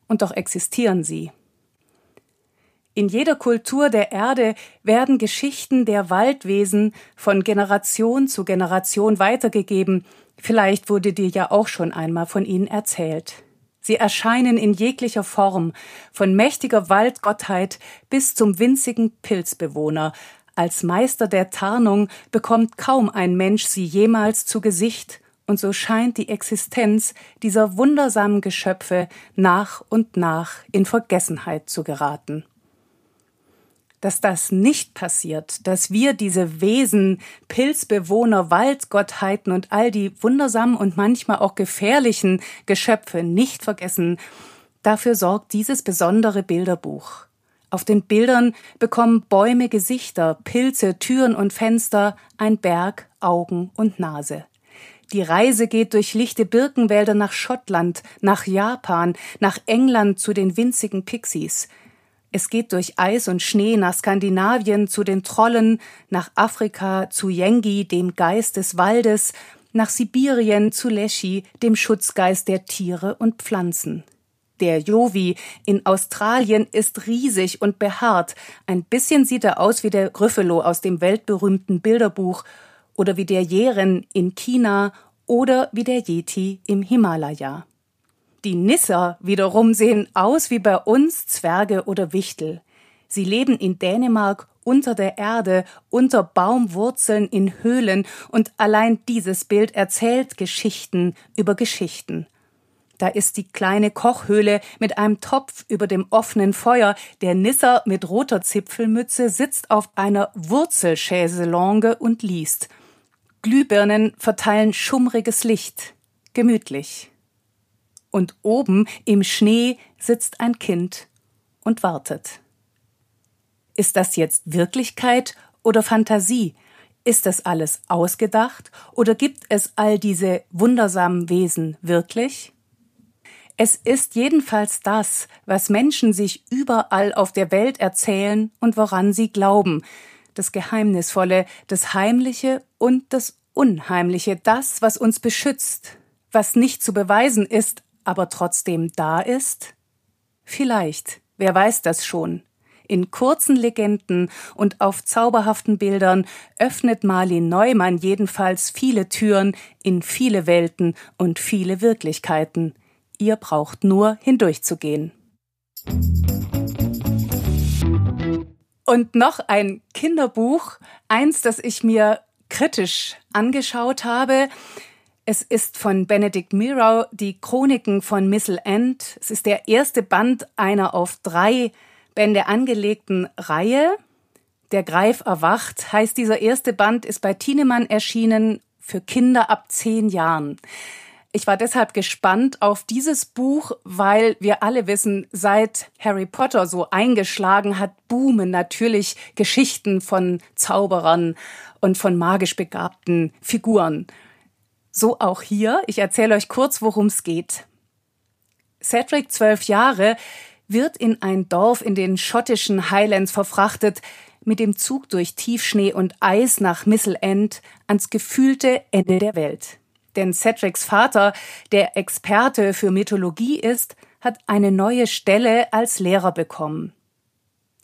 und doch existieren sie. In jeder Kultur der Erde werden Geschichten der Waldwesen von Generation zu Generation weitergegeben, vielleicht wurde dir ja auch schon einmal von ihnen erzählt. Sie erscheinen in jeglicher Form, von mächtiger Waldgottheit bis zum winzigen Pilzbewohner. Als Meister der Tarnung bekommt kaum ein Mensch sie jemals zu Gesicht, und so scheint die Existenz dieser wundersamen Geschöpfe nach und nach in Vergessenheit zu geraten. Dass das nicht passiert, dass wir diese Wesen, Pilzbewohner, Waldgottheiten und all die wundersamen und manchmal auch gefährlichen Geschöpfe nicht vergessen, dafür sorgt dieses besondere Bilderbuch. Auf den Bildern bekommen Bäume Gesichter, Pilze, Türen und Fenster, ein Berg Augen und Nase. Die Reise geht durch lichte Birkenwälder nach Schottland, nach Japan, nach England zu den winzigen Pixies – es geht durch Eis und Schnee nach Skandinavien zu den Trollen, nach Afrika zu Yengi, dem Geist des Waldes, nach Sibirien zu Leschi, dem Schutzgeist der Tiere und Pflanzen. Der Jovi in Australien ist riesig und behaart. Ein bisschen sieht er aus wie der Gryffalo aus dem weltberühmten Bilderbuch oder wie der Jeren in China oder wie der Yeti im Himalaya. Die Nisser wiederum sehen aus wie bei uns Zwerge oder Wichtel. Sie leben in Dänemark unter der Erde, unter Baumwurzeln in Höhlen, und allein dieses Bild erzählt Geschichten über Geschichten. Da ist die kleine Kochhöhle mit einem Topf über dem offenen Feuer. Der Nisser mit roter Zipfelmütze sitzt auf einer Wurzelchaiselongue und liest. Glühbirnen verteilen schummriges Licht. Gemütlich und oben im Schnee sitzt ein Kind und wartet. Ist das jetzt Wirklichkeit oder Fantasie? Ist das alles ausgedacht oder gibt es all diese wundersamen Wesen wirklich? Es ist jedenfalls das, was Menschen sich überall auf der Welt erzählen und woran sie glauben, das Geheimnisvolle, das Heimliche und das Unheimliche, das, was uns beschützt, was nicht zu beweisen ist, aber trotzdem da ist? Vielleicht, wer weiß das schon. In kurzen Legenden und auf zauberhaften Bildern öffnet Marlin Neumann jedenfalls viele Türen in viele Welten und viele Wirklichkeiten. Ihr braucht nur hindurchzugehen. Und noch ein Kinderbuch, eins, das ich mir kritisch angeschaut habe. Es ist von Benedict Miro die Chroniken von Missel End. Es ist der erste Band einer auf drei Bände angelegten Reihe. Der Greif erwacht heißt dieser erste Band, ist bei Thienemann erschienen für Kinder ab zehn Jahren. Ich war deshalb gespannt auf dieses Buch, weil wir alle wissen, seit Harry Potter so eingeschlagen hat, boomen natürlich Geschichten von Zauberern und von magisch begabten Figuren. So auch hier. Ich erzähle euch kurz, worum es geht. Cedric, zwölf Jahre, wird in ein Dorf in den schottischen Highlands verfrachtet, mit dem Zug durch Tiefschnee und Eis nach Missel End ans gefühlte Ende der Welt. Denn Cedrics Vater, der Experte für Mythologie ist, hat eine neue Stelle als Lehrer bekommen.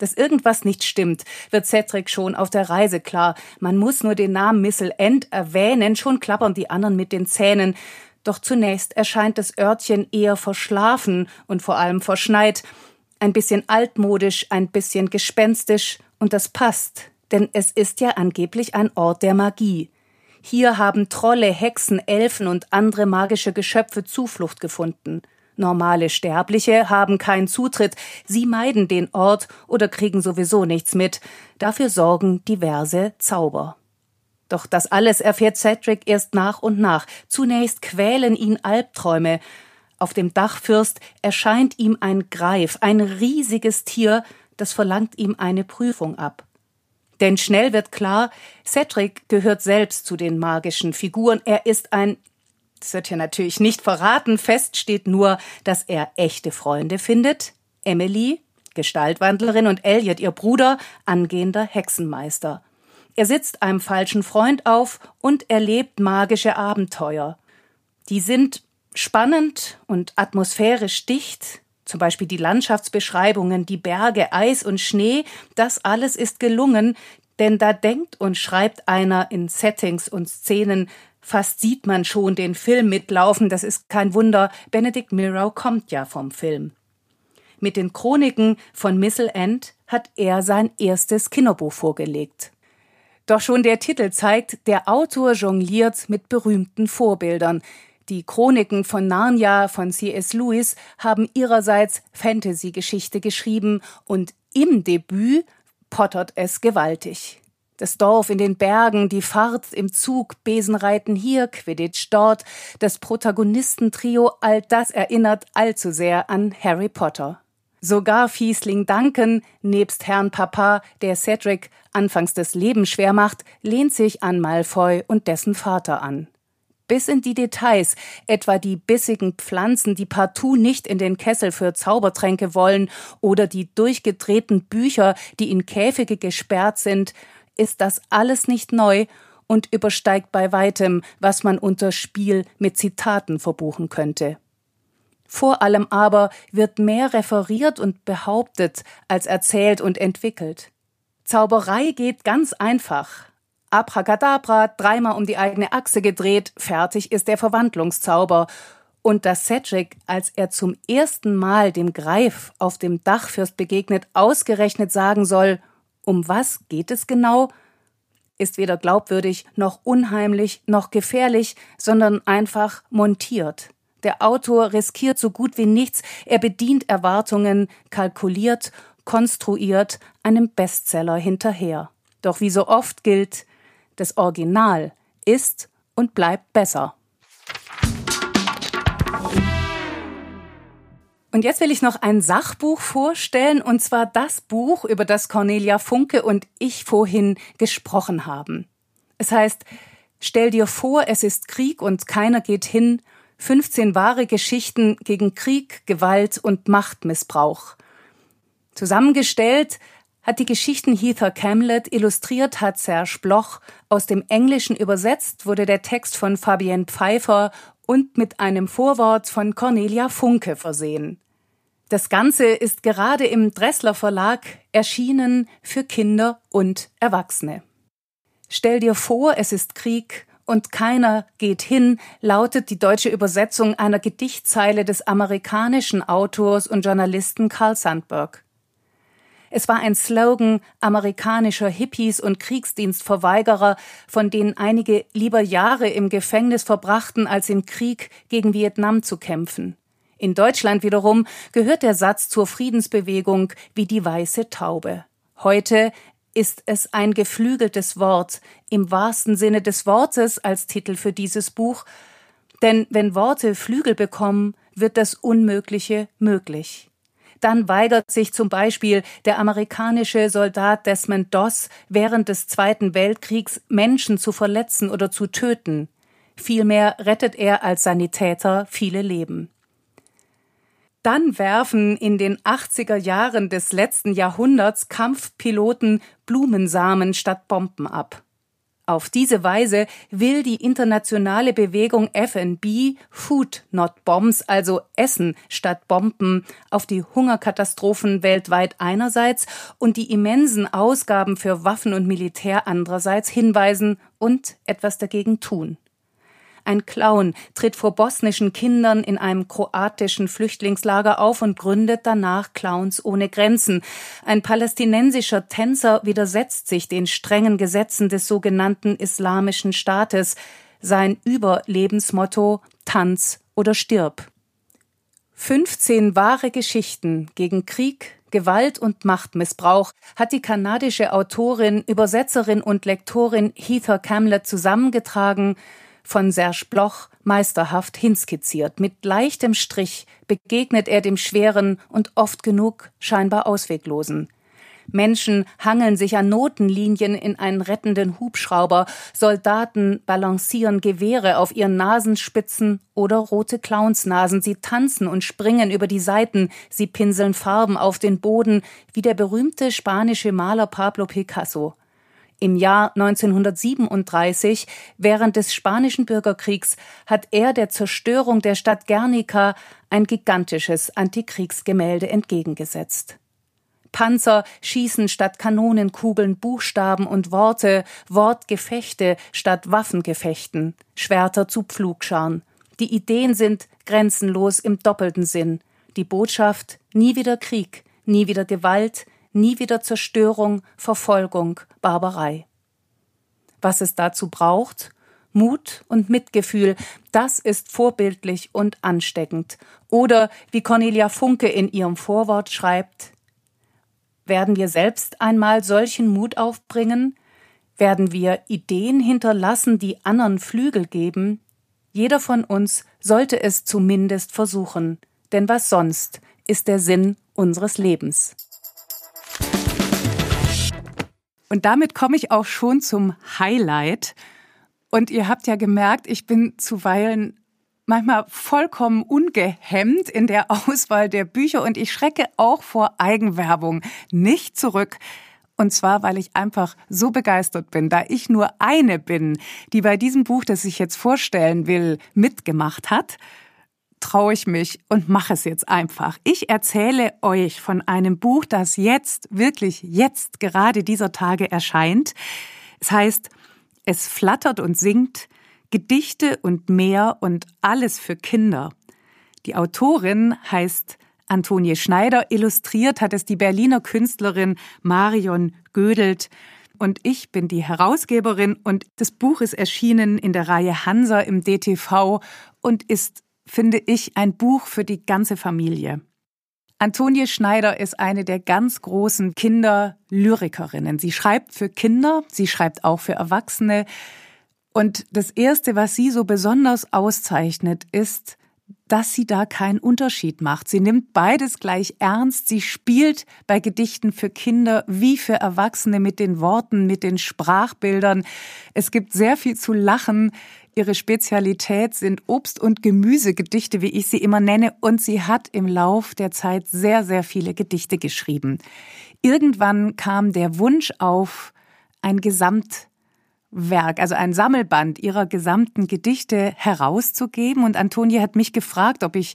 Dass irgendwas nicht stimmt, wird Cedric schon auf der Reise klar. Man muss nur den Namen Missel End erwähnen, schon klappern die anderen mit den Zähnen. Doch zunächst erscheint das Örtchen eher verschlafen und vor allem verschneit. Ein bisschen altmodisch, ein bisschen gespenstisch. Und das passt, denn es ist ja angeblich ein Ort der Magie. Hier haben Trolle, Hexen, Elfen und andere magische Geschöpfe Zuflucht gefunden. Normale Sterbliche haben keinen Zutritt, sie meiden den Ort oder kriegen sowieso nichts mit. Dafür sorgen diverse Zauber. Doch das alles erfährt Cedric erst nach und nach. Zunächst quälen ihn Albträume. Auf dem Dachfürst erscheint ihm ein Greif, ein riesiges Tier, das verlangt ihm eine Prüfung ab. Denn schnell wird klar, Cedric gehört selbst zu den magischen Figuren. Er ist ein das wird hier natürlich nicht verraten. Fest steht nur, dass er echte Freunde findet. Emily, Gestaltwandlerin, und Elliot, ihr Bruder, angehender Hexenmeister. Er sitzt einem falschen Freund auf und erlebt magische Abenteuer. Die sind spannend und atmosphärisch dicht, zum Beispiel die Landschaftsbeschreibungen, die Berge, Eis und Schnee, das alles ist gelungen, denn da denkt und schreibt einer in Settings und Szenen, Fast sieht man schon den Film mitlaufen, das ist kein Wunder, Benedict Miro kommt ja vom Film. Mit den Chroniken von Missel End hat er sein erstes Kinderbuch vorgelegt. Doch schon der Titel zeigt, der Autor jongliert mit berühmten Vorbildern. Die Chroniken von Narnia von C.S. Lewis haben ihrerseits Fantasy-Geschichte geschrieben und im Debüt pottert es gewaltig. Das Dorf in den Bergen, die Fahrt im Zug, Besenreiten hier, Quidditch dort, das Protagonistentrio, all das erinnert allzu sehr an Harry Potter. Sogar Fiesling Duncan, nebst Herrn Papa, der Cedric anfangs das Leben schwer macht, lehnt sich an Malfoy und dessen Vater an. Bis in die Details, etwa die bissigen Pflanzen, die partout nicht in den Kessel für Zaubertränke wollen, oder die durchgedrehten Bücher, die in Käfige gesperrt sind, ist das alles nicht neu und übersteigt bei weitem, was man unter Spiel mit Zitaten verbuchen könnte. Vor allem aber wird mehr referiert und behauptet als erzählt und entwickelt. Zauberei geht ganz einfach. Abracadabra, dreimal um die eigene Achse gedreht, fertig ist der Verwandlungszauber. Und dass Cedric, als er zum ersten Mal dem Greif auf dem Dachfürst begegnet, ausgerechnet sagen soll, um was geht es genau? Ist weder glaubwürdig noch unheimlich noch gefährlich, sondern einfach montiert. Der Autor riskiert so gut wie nichts, er bedient Erwartungen, kalkuliert, konstruiert einem Bestseller hinterher. Doch wie so oft gilt, das Original ist und bleibt besser. Und jetzt will ich noch ein Sachbuch vorstellen, und zwar das Buch, über das Cornelia Funke und ich vorhin gesprochen haben. Es heißt, Stell dir vor, es ist Krieg und keiner geht hin, 15 wahre Geschichten gegen Krieg, Gewalt und Machtmissbrauch. Zusammengestellt hat die Geschichten Heather Camlet, illustriert hat Serge Bloch, aus dem Englischen übersetzt wurde der Text von Fabienne Pfeiffer und mit einem Vorwort von Cornelia Funke versehen. Das Ganze ist gerade im Dressler Verlag erschienen für Kinder und Erwachsene. Stell dir vor, es ist Krieg und keiner geht hin, lautet die deutsche Übersetzung einer Gedichtzeile des amerikanischen Autors und Journalisten Carl Sandburg. Es war ein Slogan amerikanischer Hippies und Kriegsdienstverweigerer, von denen einige lieber Jahre im Gefängnis verbrachten, als im Krieg gegen Vietnam zu kämpfen. In Deutschland wiederum gehört der Satz zur Friedensbewegung wie die weiße Taube. Heute ist es ein geflügeltes Wort, im wahrsten Sinne des Wortes als Titel für dieses Buch, denn wenn Worte Flügel bekommen, wird das Unmögliche möglich. Dann weigert sich zum Beispiel der amerikanische Soldat Desmond Doss während des Zweiten Weltkriegs Menschen zu verletzen oder zu töten. Vielmehr rettet er als Sanitäter viele Leben. Dann werfen in den 80er Jahren des letzten Jahrhunderts Kampfpiloten Blumensamen statt Bomben ab. Auf diese Weise will die internationale Bewegung FNB Food Not Bombs, also Essen statt Bomben, auf die Hungerkatastrophen weltweit einerseits und die immensen Ausgaben für Waffen und Militär andererseits hinweisen und etwas dagegen tun. Ein Clown tritt vor bosnischen Kindern in einem kroatischen Flüchtlingslager auf und gründet danach Clowns ohne Grenzen. Ein palästinensischer Tänzer widersetzt sich den strengen Gesetzen des sogenannten Islamischen Staates. Sein Überlebensmotto Tanz oder stirb. 15 wahre Geschichten gegen Krieg, Gewalt und Machtmissbrauch hat die kanadische Autorin, Übersetzerin und Lektorin Heather Camlet zusammengetragen von Serge Bloch meisterhaft hinskizziert. Mit leichtem Strich begegnet er dem Schweren und oft genug scheinbar Ausweglosen. Menschen hangeln sich an Notenlinien in einen rettenden Hubschrauber, Soldaten balancieren Gewehre auf ihren Nasenspitzen oder rote Clownsnasen, sie tanzen und springen über die Seiten, sie pinseln Farben auf den Boden, wie der berühmte spanische Maler Pablo Picasso. Im Jahr 1937, während des Spanischen Bürgerkriegs, hat er der Zerstörung der Stadt Guernica ein gigantisches Antikriegsgemälde entgegengesetzt. Panzer schießen statt Kanonenkugeln Buchstaben und Worte, Wortgefechte statt Waffengefechten, Schwerter zu Pflugscharen. Die Ideen sind grenzenlos im doppelten Sinn. Die Botschaft nie wieder Krieg, nie wieder Gewalt, nie wieder Zerstörung, Verfolgung, Barbarei. Was es dazu braucht? Mut und Mitgefühl, das ist vorbildlich und ansteckend. Oder wie Cornelia Funke in ihrem Vorwort schreibt, Werden wir selbst einmal solchen Mut aufbringen? Werden wir Ideen hinterlassen, die anderen Flügel geben? Jeder von uns sollte es zumindest versuchen, denn was sonst ist der Sinn unseres Lebens. Und damit komme ich auch schon zum Highlight. Und ihr habt ja gemerkt, ich bin zuweilen manchmal vollkommen ungehemmt in der Auswahl der Bücher und ich schrecke auch vor Eigenwerbung nicht zurück. Und zwar, weil ich einfach so begeistert bin, da ich nur eine bin, die bei diesem Buch, das ich jetzt vorstellen will, mitgemacht hat, traue ich mich und mache es jetzt einfach. Ich erzähle euch von einem Buch, das jetzt, wirklich jetzt, gerade dieser Tage erscheint. Es heißt, es flattert und singt, Gedichte und mehr und alles für Kinder. Die Autorin heißt Antonie Schneider. Illustriert hat es die Berliner Künstlerin Marion Gödelt. Und ich bin die Herausgeberin und das Buch ist erschienen in der Reihe Hansa im DTV und ist, finde ich, ein Buch für die ganze Familie. Antonie Schneider ist eine der ganz großen Kinderlyrikerinnen. Sie schreibt für Kinder, sie schreibt auch für Erwachsene. Und das Erste, was sie so besonders auszeichnet, ist, dass sie da keinen Unterschied macht. Sie nimmt beides gleich ernst. Sie spielt bei Gedichten für Kinder wie für Erwachsene mit den Worten, mit den Sprachbildern. Es gibt sehr viel zu lachen. Ihre Spezialität sind Obst- und Gemüsegedichte, wie ich sie immer nenne, und sie hat im Lauf der Zeit sehr, sehr viele Gedichte geschrieben. Irgendwann kam der Wunsch auf, ein Gesamt Werk, also ein Sammelband ihrer gesamten Gedichte herauszugeben. Und Antonie hat mich gefragt, ob ich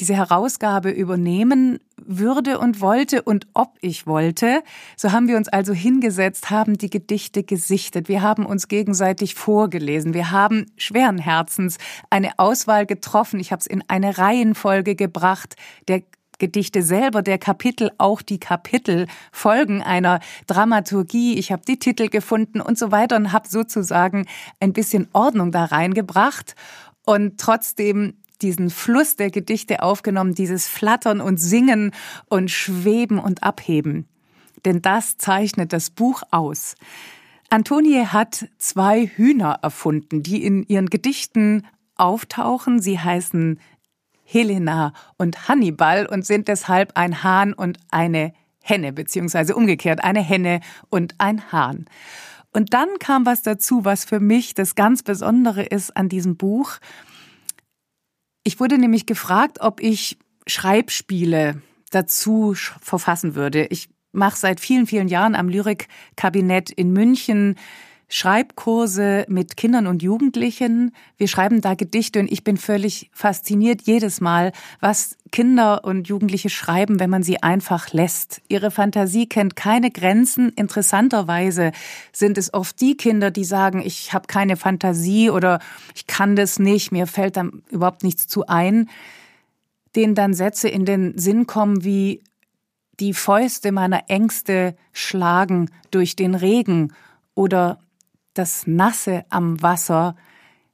diese Herausgabe übernehmen würde und wollte und ob ich wollte. So haben wir uns also hingesetzt, haben die Gedichte gesichtet. Wir haben uns gegenseitig vorgelesen. Wir haben schweren Herzens eine Auswahl getroffen. Ich habe es in eine Reihenfolge gebracht der Gedichte selber, der Kapitel, auch die Kapitel folgen einer Dramaturgie. Ich habe die Titel gefunden und so weiter und habe sozusagen ein bisschen Ordnung da reingebracht und trotzdem diesen Fluss der Gedichte aufgenommen, dieses Flattern und Singen und Schweben und Abheben. Denn das zeichnet das Buch aus. Antonie hat zwei Hühner erfunden, die in ihren Gedichten auftauchen. Sie heißen Helena und Hannibal und sind deshalb ein Hahn und eine Henne, beziehungsweise umgekehrt eine Henne und ein Hahn. Und dann kam was dazu, was für mich das ganz Besondere ist an diesem Buch. Ich wurde nämlich gefragt, ob ich Schreibspiele dazu verfassen würde. Ich mache seit vielen, vielen Jahren am Lyrikkabinett in München Schreibkurse mit Kindern und Jugendlichen. Wir schreiben da Gedichte und ich bin völlig fasziniert jedes Mal, was Kinder und Jugendliche schreiben, wenn man sie einfach lässt. Ihre Fantasie kennt keine Grenzen. Interessanterweise sind es oft die Kinder, die sagen, ich habe keine Fantasie oder ich kann das nicht, mir fällt dann überhaupt nichts zu ein, denen dann Sätze in den Sinn kommen wie die Fäuste meiner Ängste schlagen durch den Regen oder das Nasse am Wasser,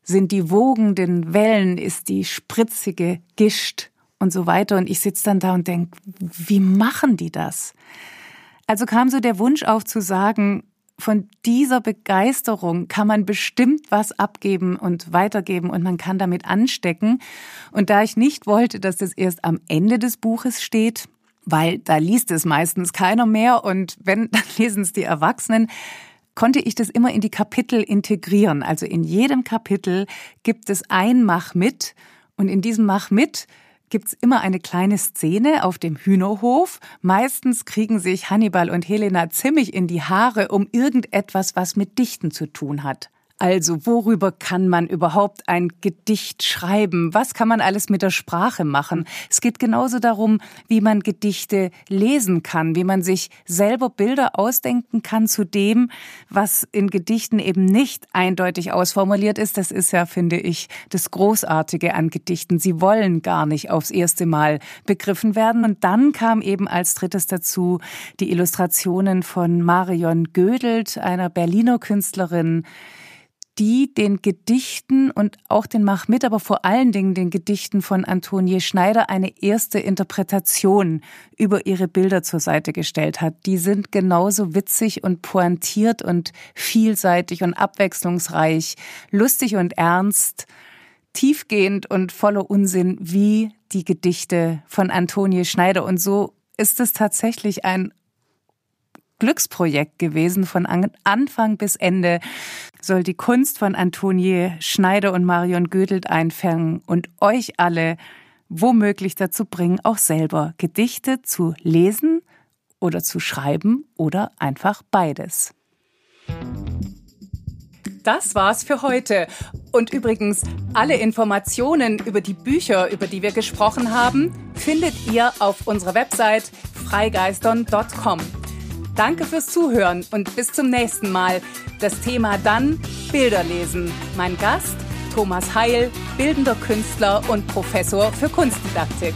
sind die wogenden Wellen, ist die spritzige Gischt und so weiter. Und ich sitze dann da und denke, wie machen die das? Also kam so der Wunsch auf zu sagen, von dieser Begeisterung kann man bestimmt was abgeben und weitergeben und man kann damit anstecken. Und da ich nicht wollte, dass das erst am Ende des Buches steht, weil da liest es meistens keiner mehr und wenn, dann lesen es die Erwachsenen, konnte ich das immer in die Kapitel integrieren. Also in jedem Kapitel gibt es ein Mach mit und in diesem Mach mit gibt's immer eine kleine Szene auf dem Hühnerhof. Meistens kriegen sich Hannibal und Helena ziemlich in die Haare um irgendetwas, was mit Dichten zu tun hat. Also, worüber kann man überhaupt ein Gedicht schreiben? Was kann man alles mit der Sprache machen? Es geht genauso darum, wie man Gedichte lesen kann, wie man sich selber Bilder ausdenken kann zu dem, was in Gedichten eben nicht eindeutig ausformuliert ist. Das ist ja, finde ich, das Großartige an Gedichten. Sie wollen gar nicht aufs erste Mal begriffen werden. Und dann kam eben als drittes dazu die Illustrationen von Marion Gödelt, einer Berliner Künstlerin, die den Gedichten und auch den Mach mit, aber vor allen Dingen den Gedichten von Antonie Schneider eine erste Interpretation über ihre Bilder zur Seite gestellt hat. Die sind genauso witzig und pointiert und vielseitig und abwechslungsreich, lustig und ernst, tiefgehend und voller Unsinn wie die Gedichte von Antonie Schneider. Und so ist es tatsächlich ein Glücksprojekt gewesen. Von Anfang bis Ende soll die Kunst von Antonie Schneider und Marion Gödelt einfangen und euch alle womöglich dazu bringen, auch selber Gedichte zu lesen oder zu schreiben oder einfach beides. Das war's für heute. Und übrigens, alle Informationen über die Bücher, über die wir gesprochen haben, findet ihr auf unserer Website freigeistern.com. Danke fürs Zuhören und bis zum nächsten Mal. Das Thema dann Bilder lesen. Mein Gast Thomas Heil, bildender Künstler und Professor für Kunstdidaktik.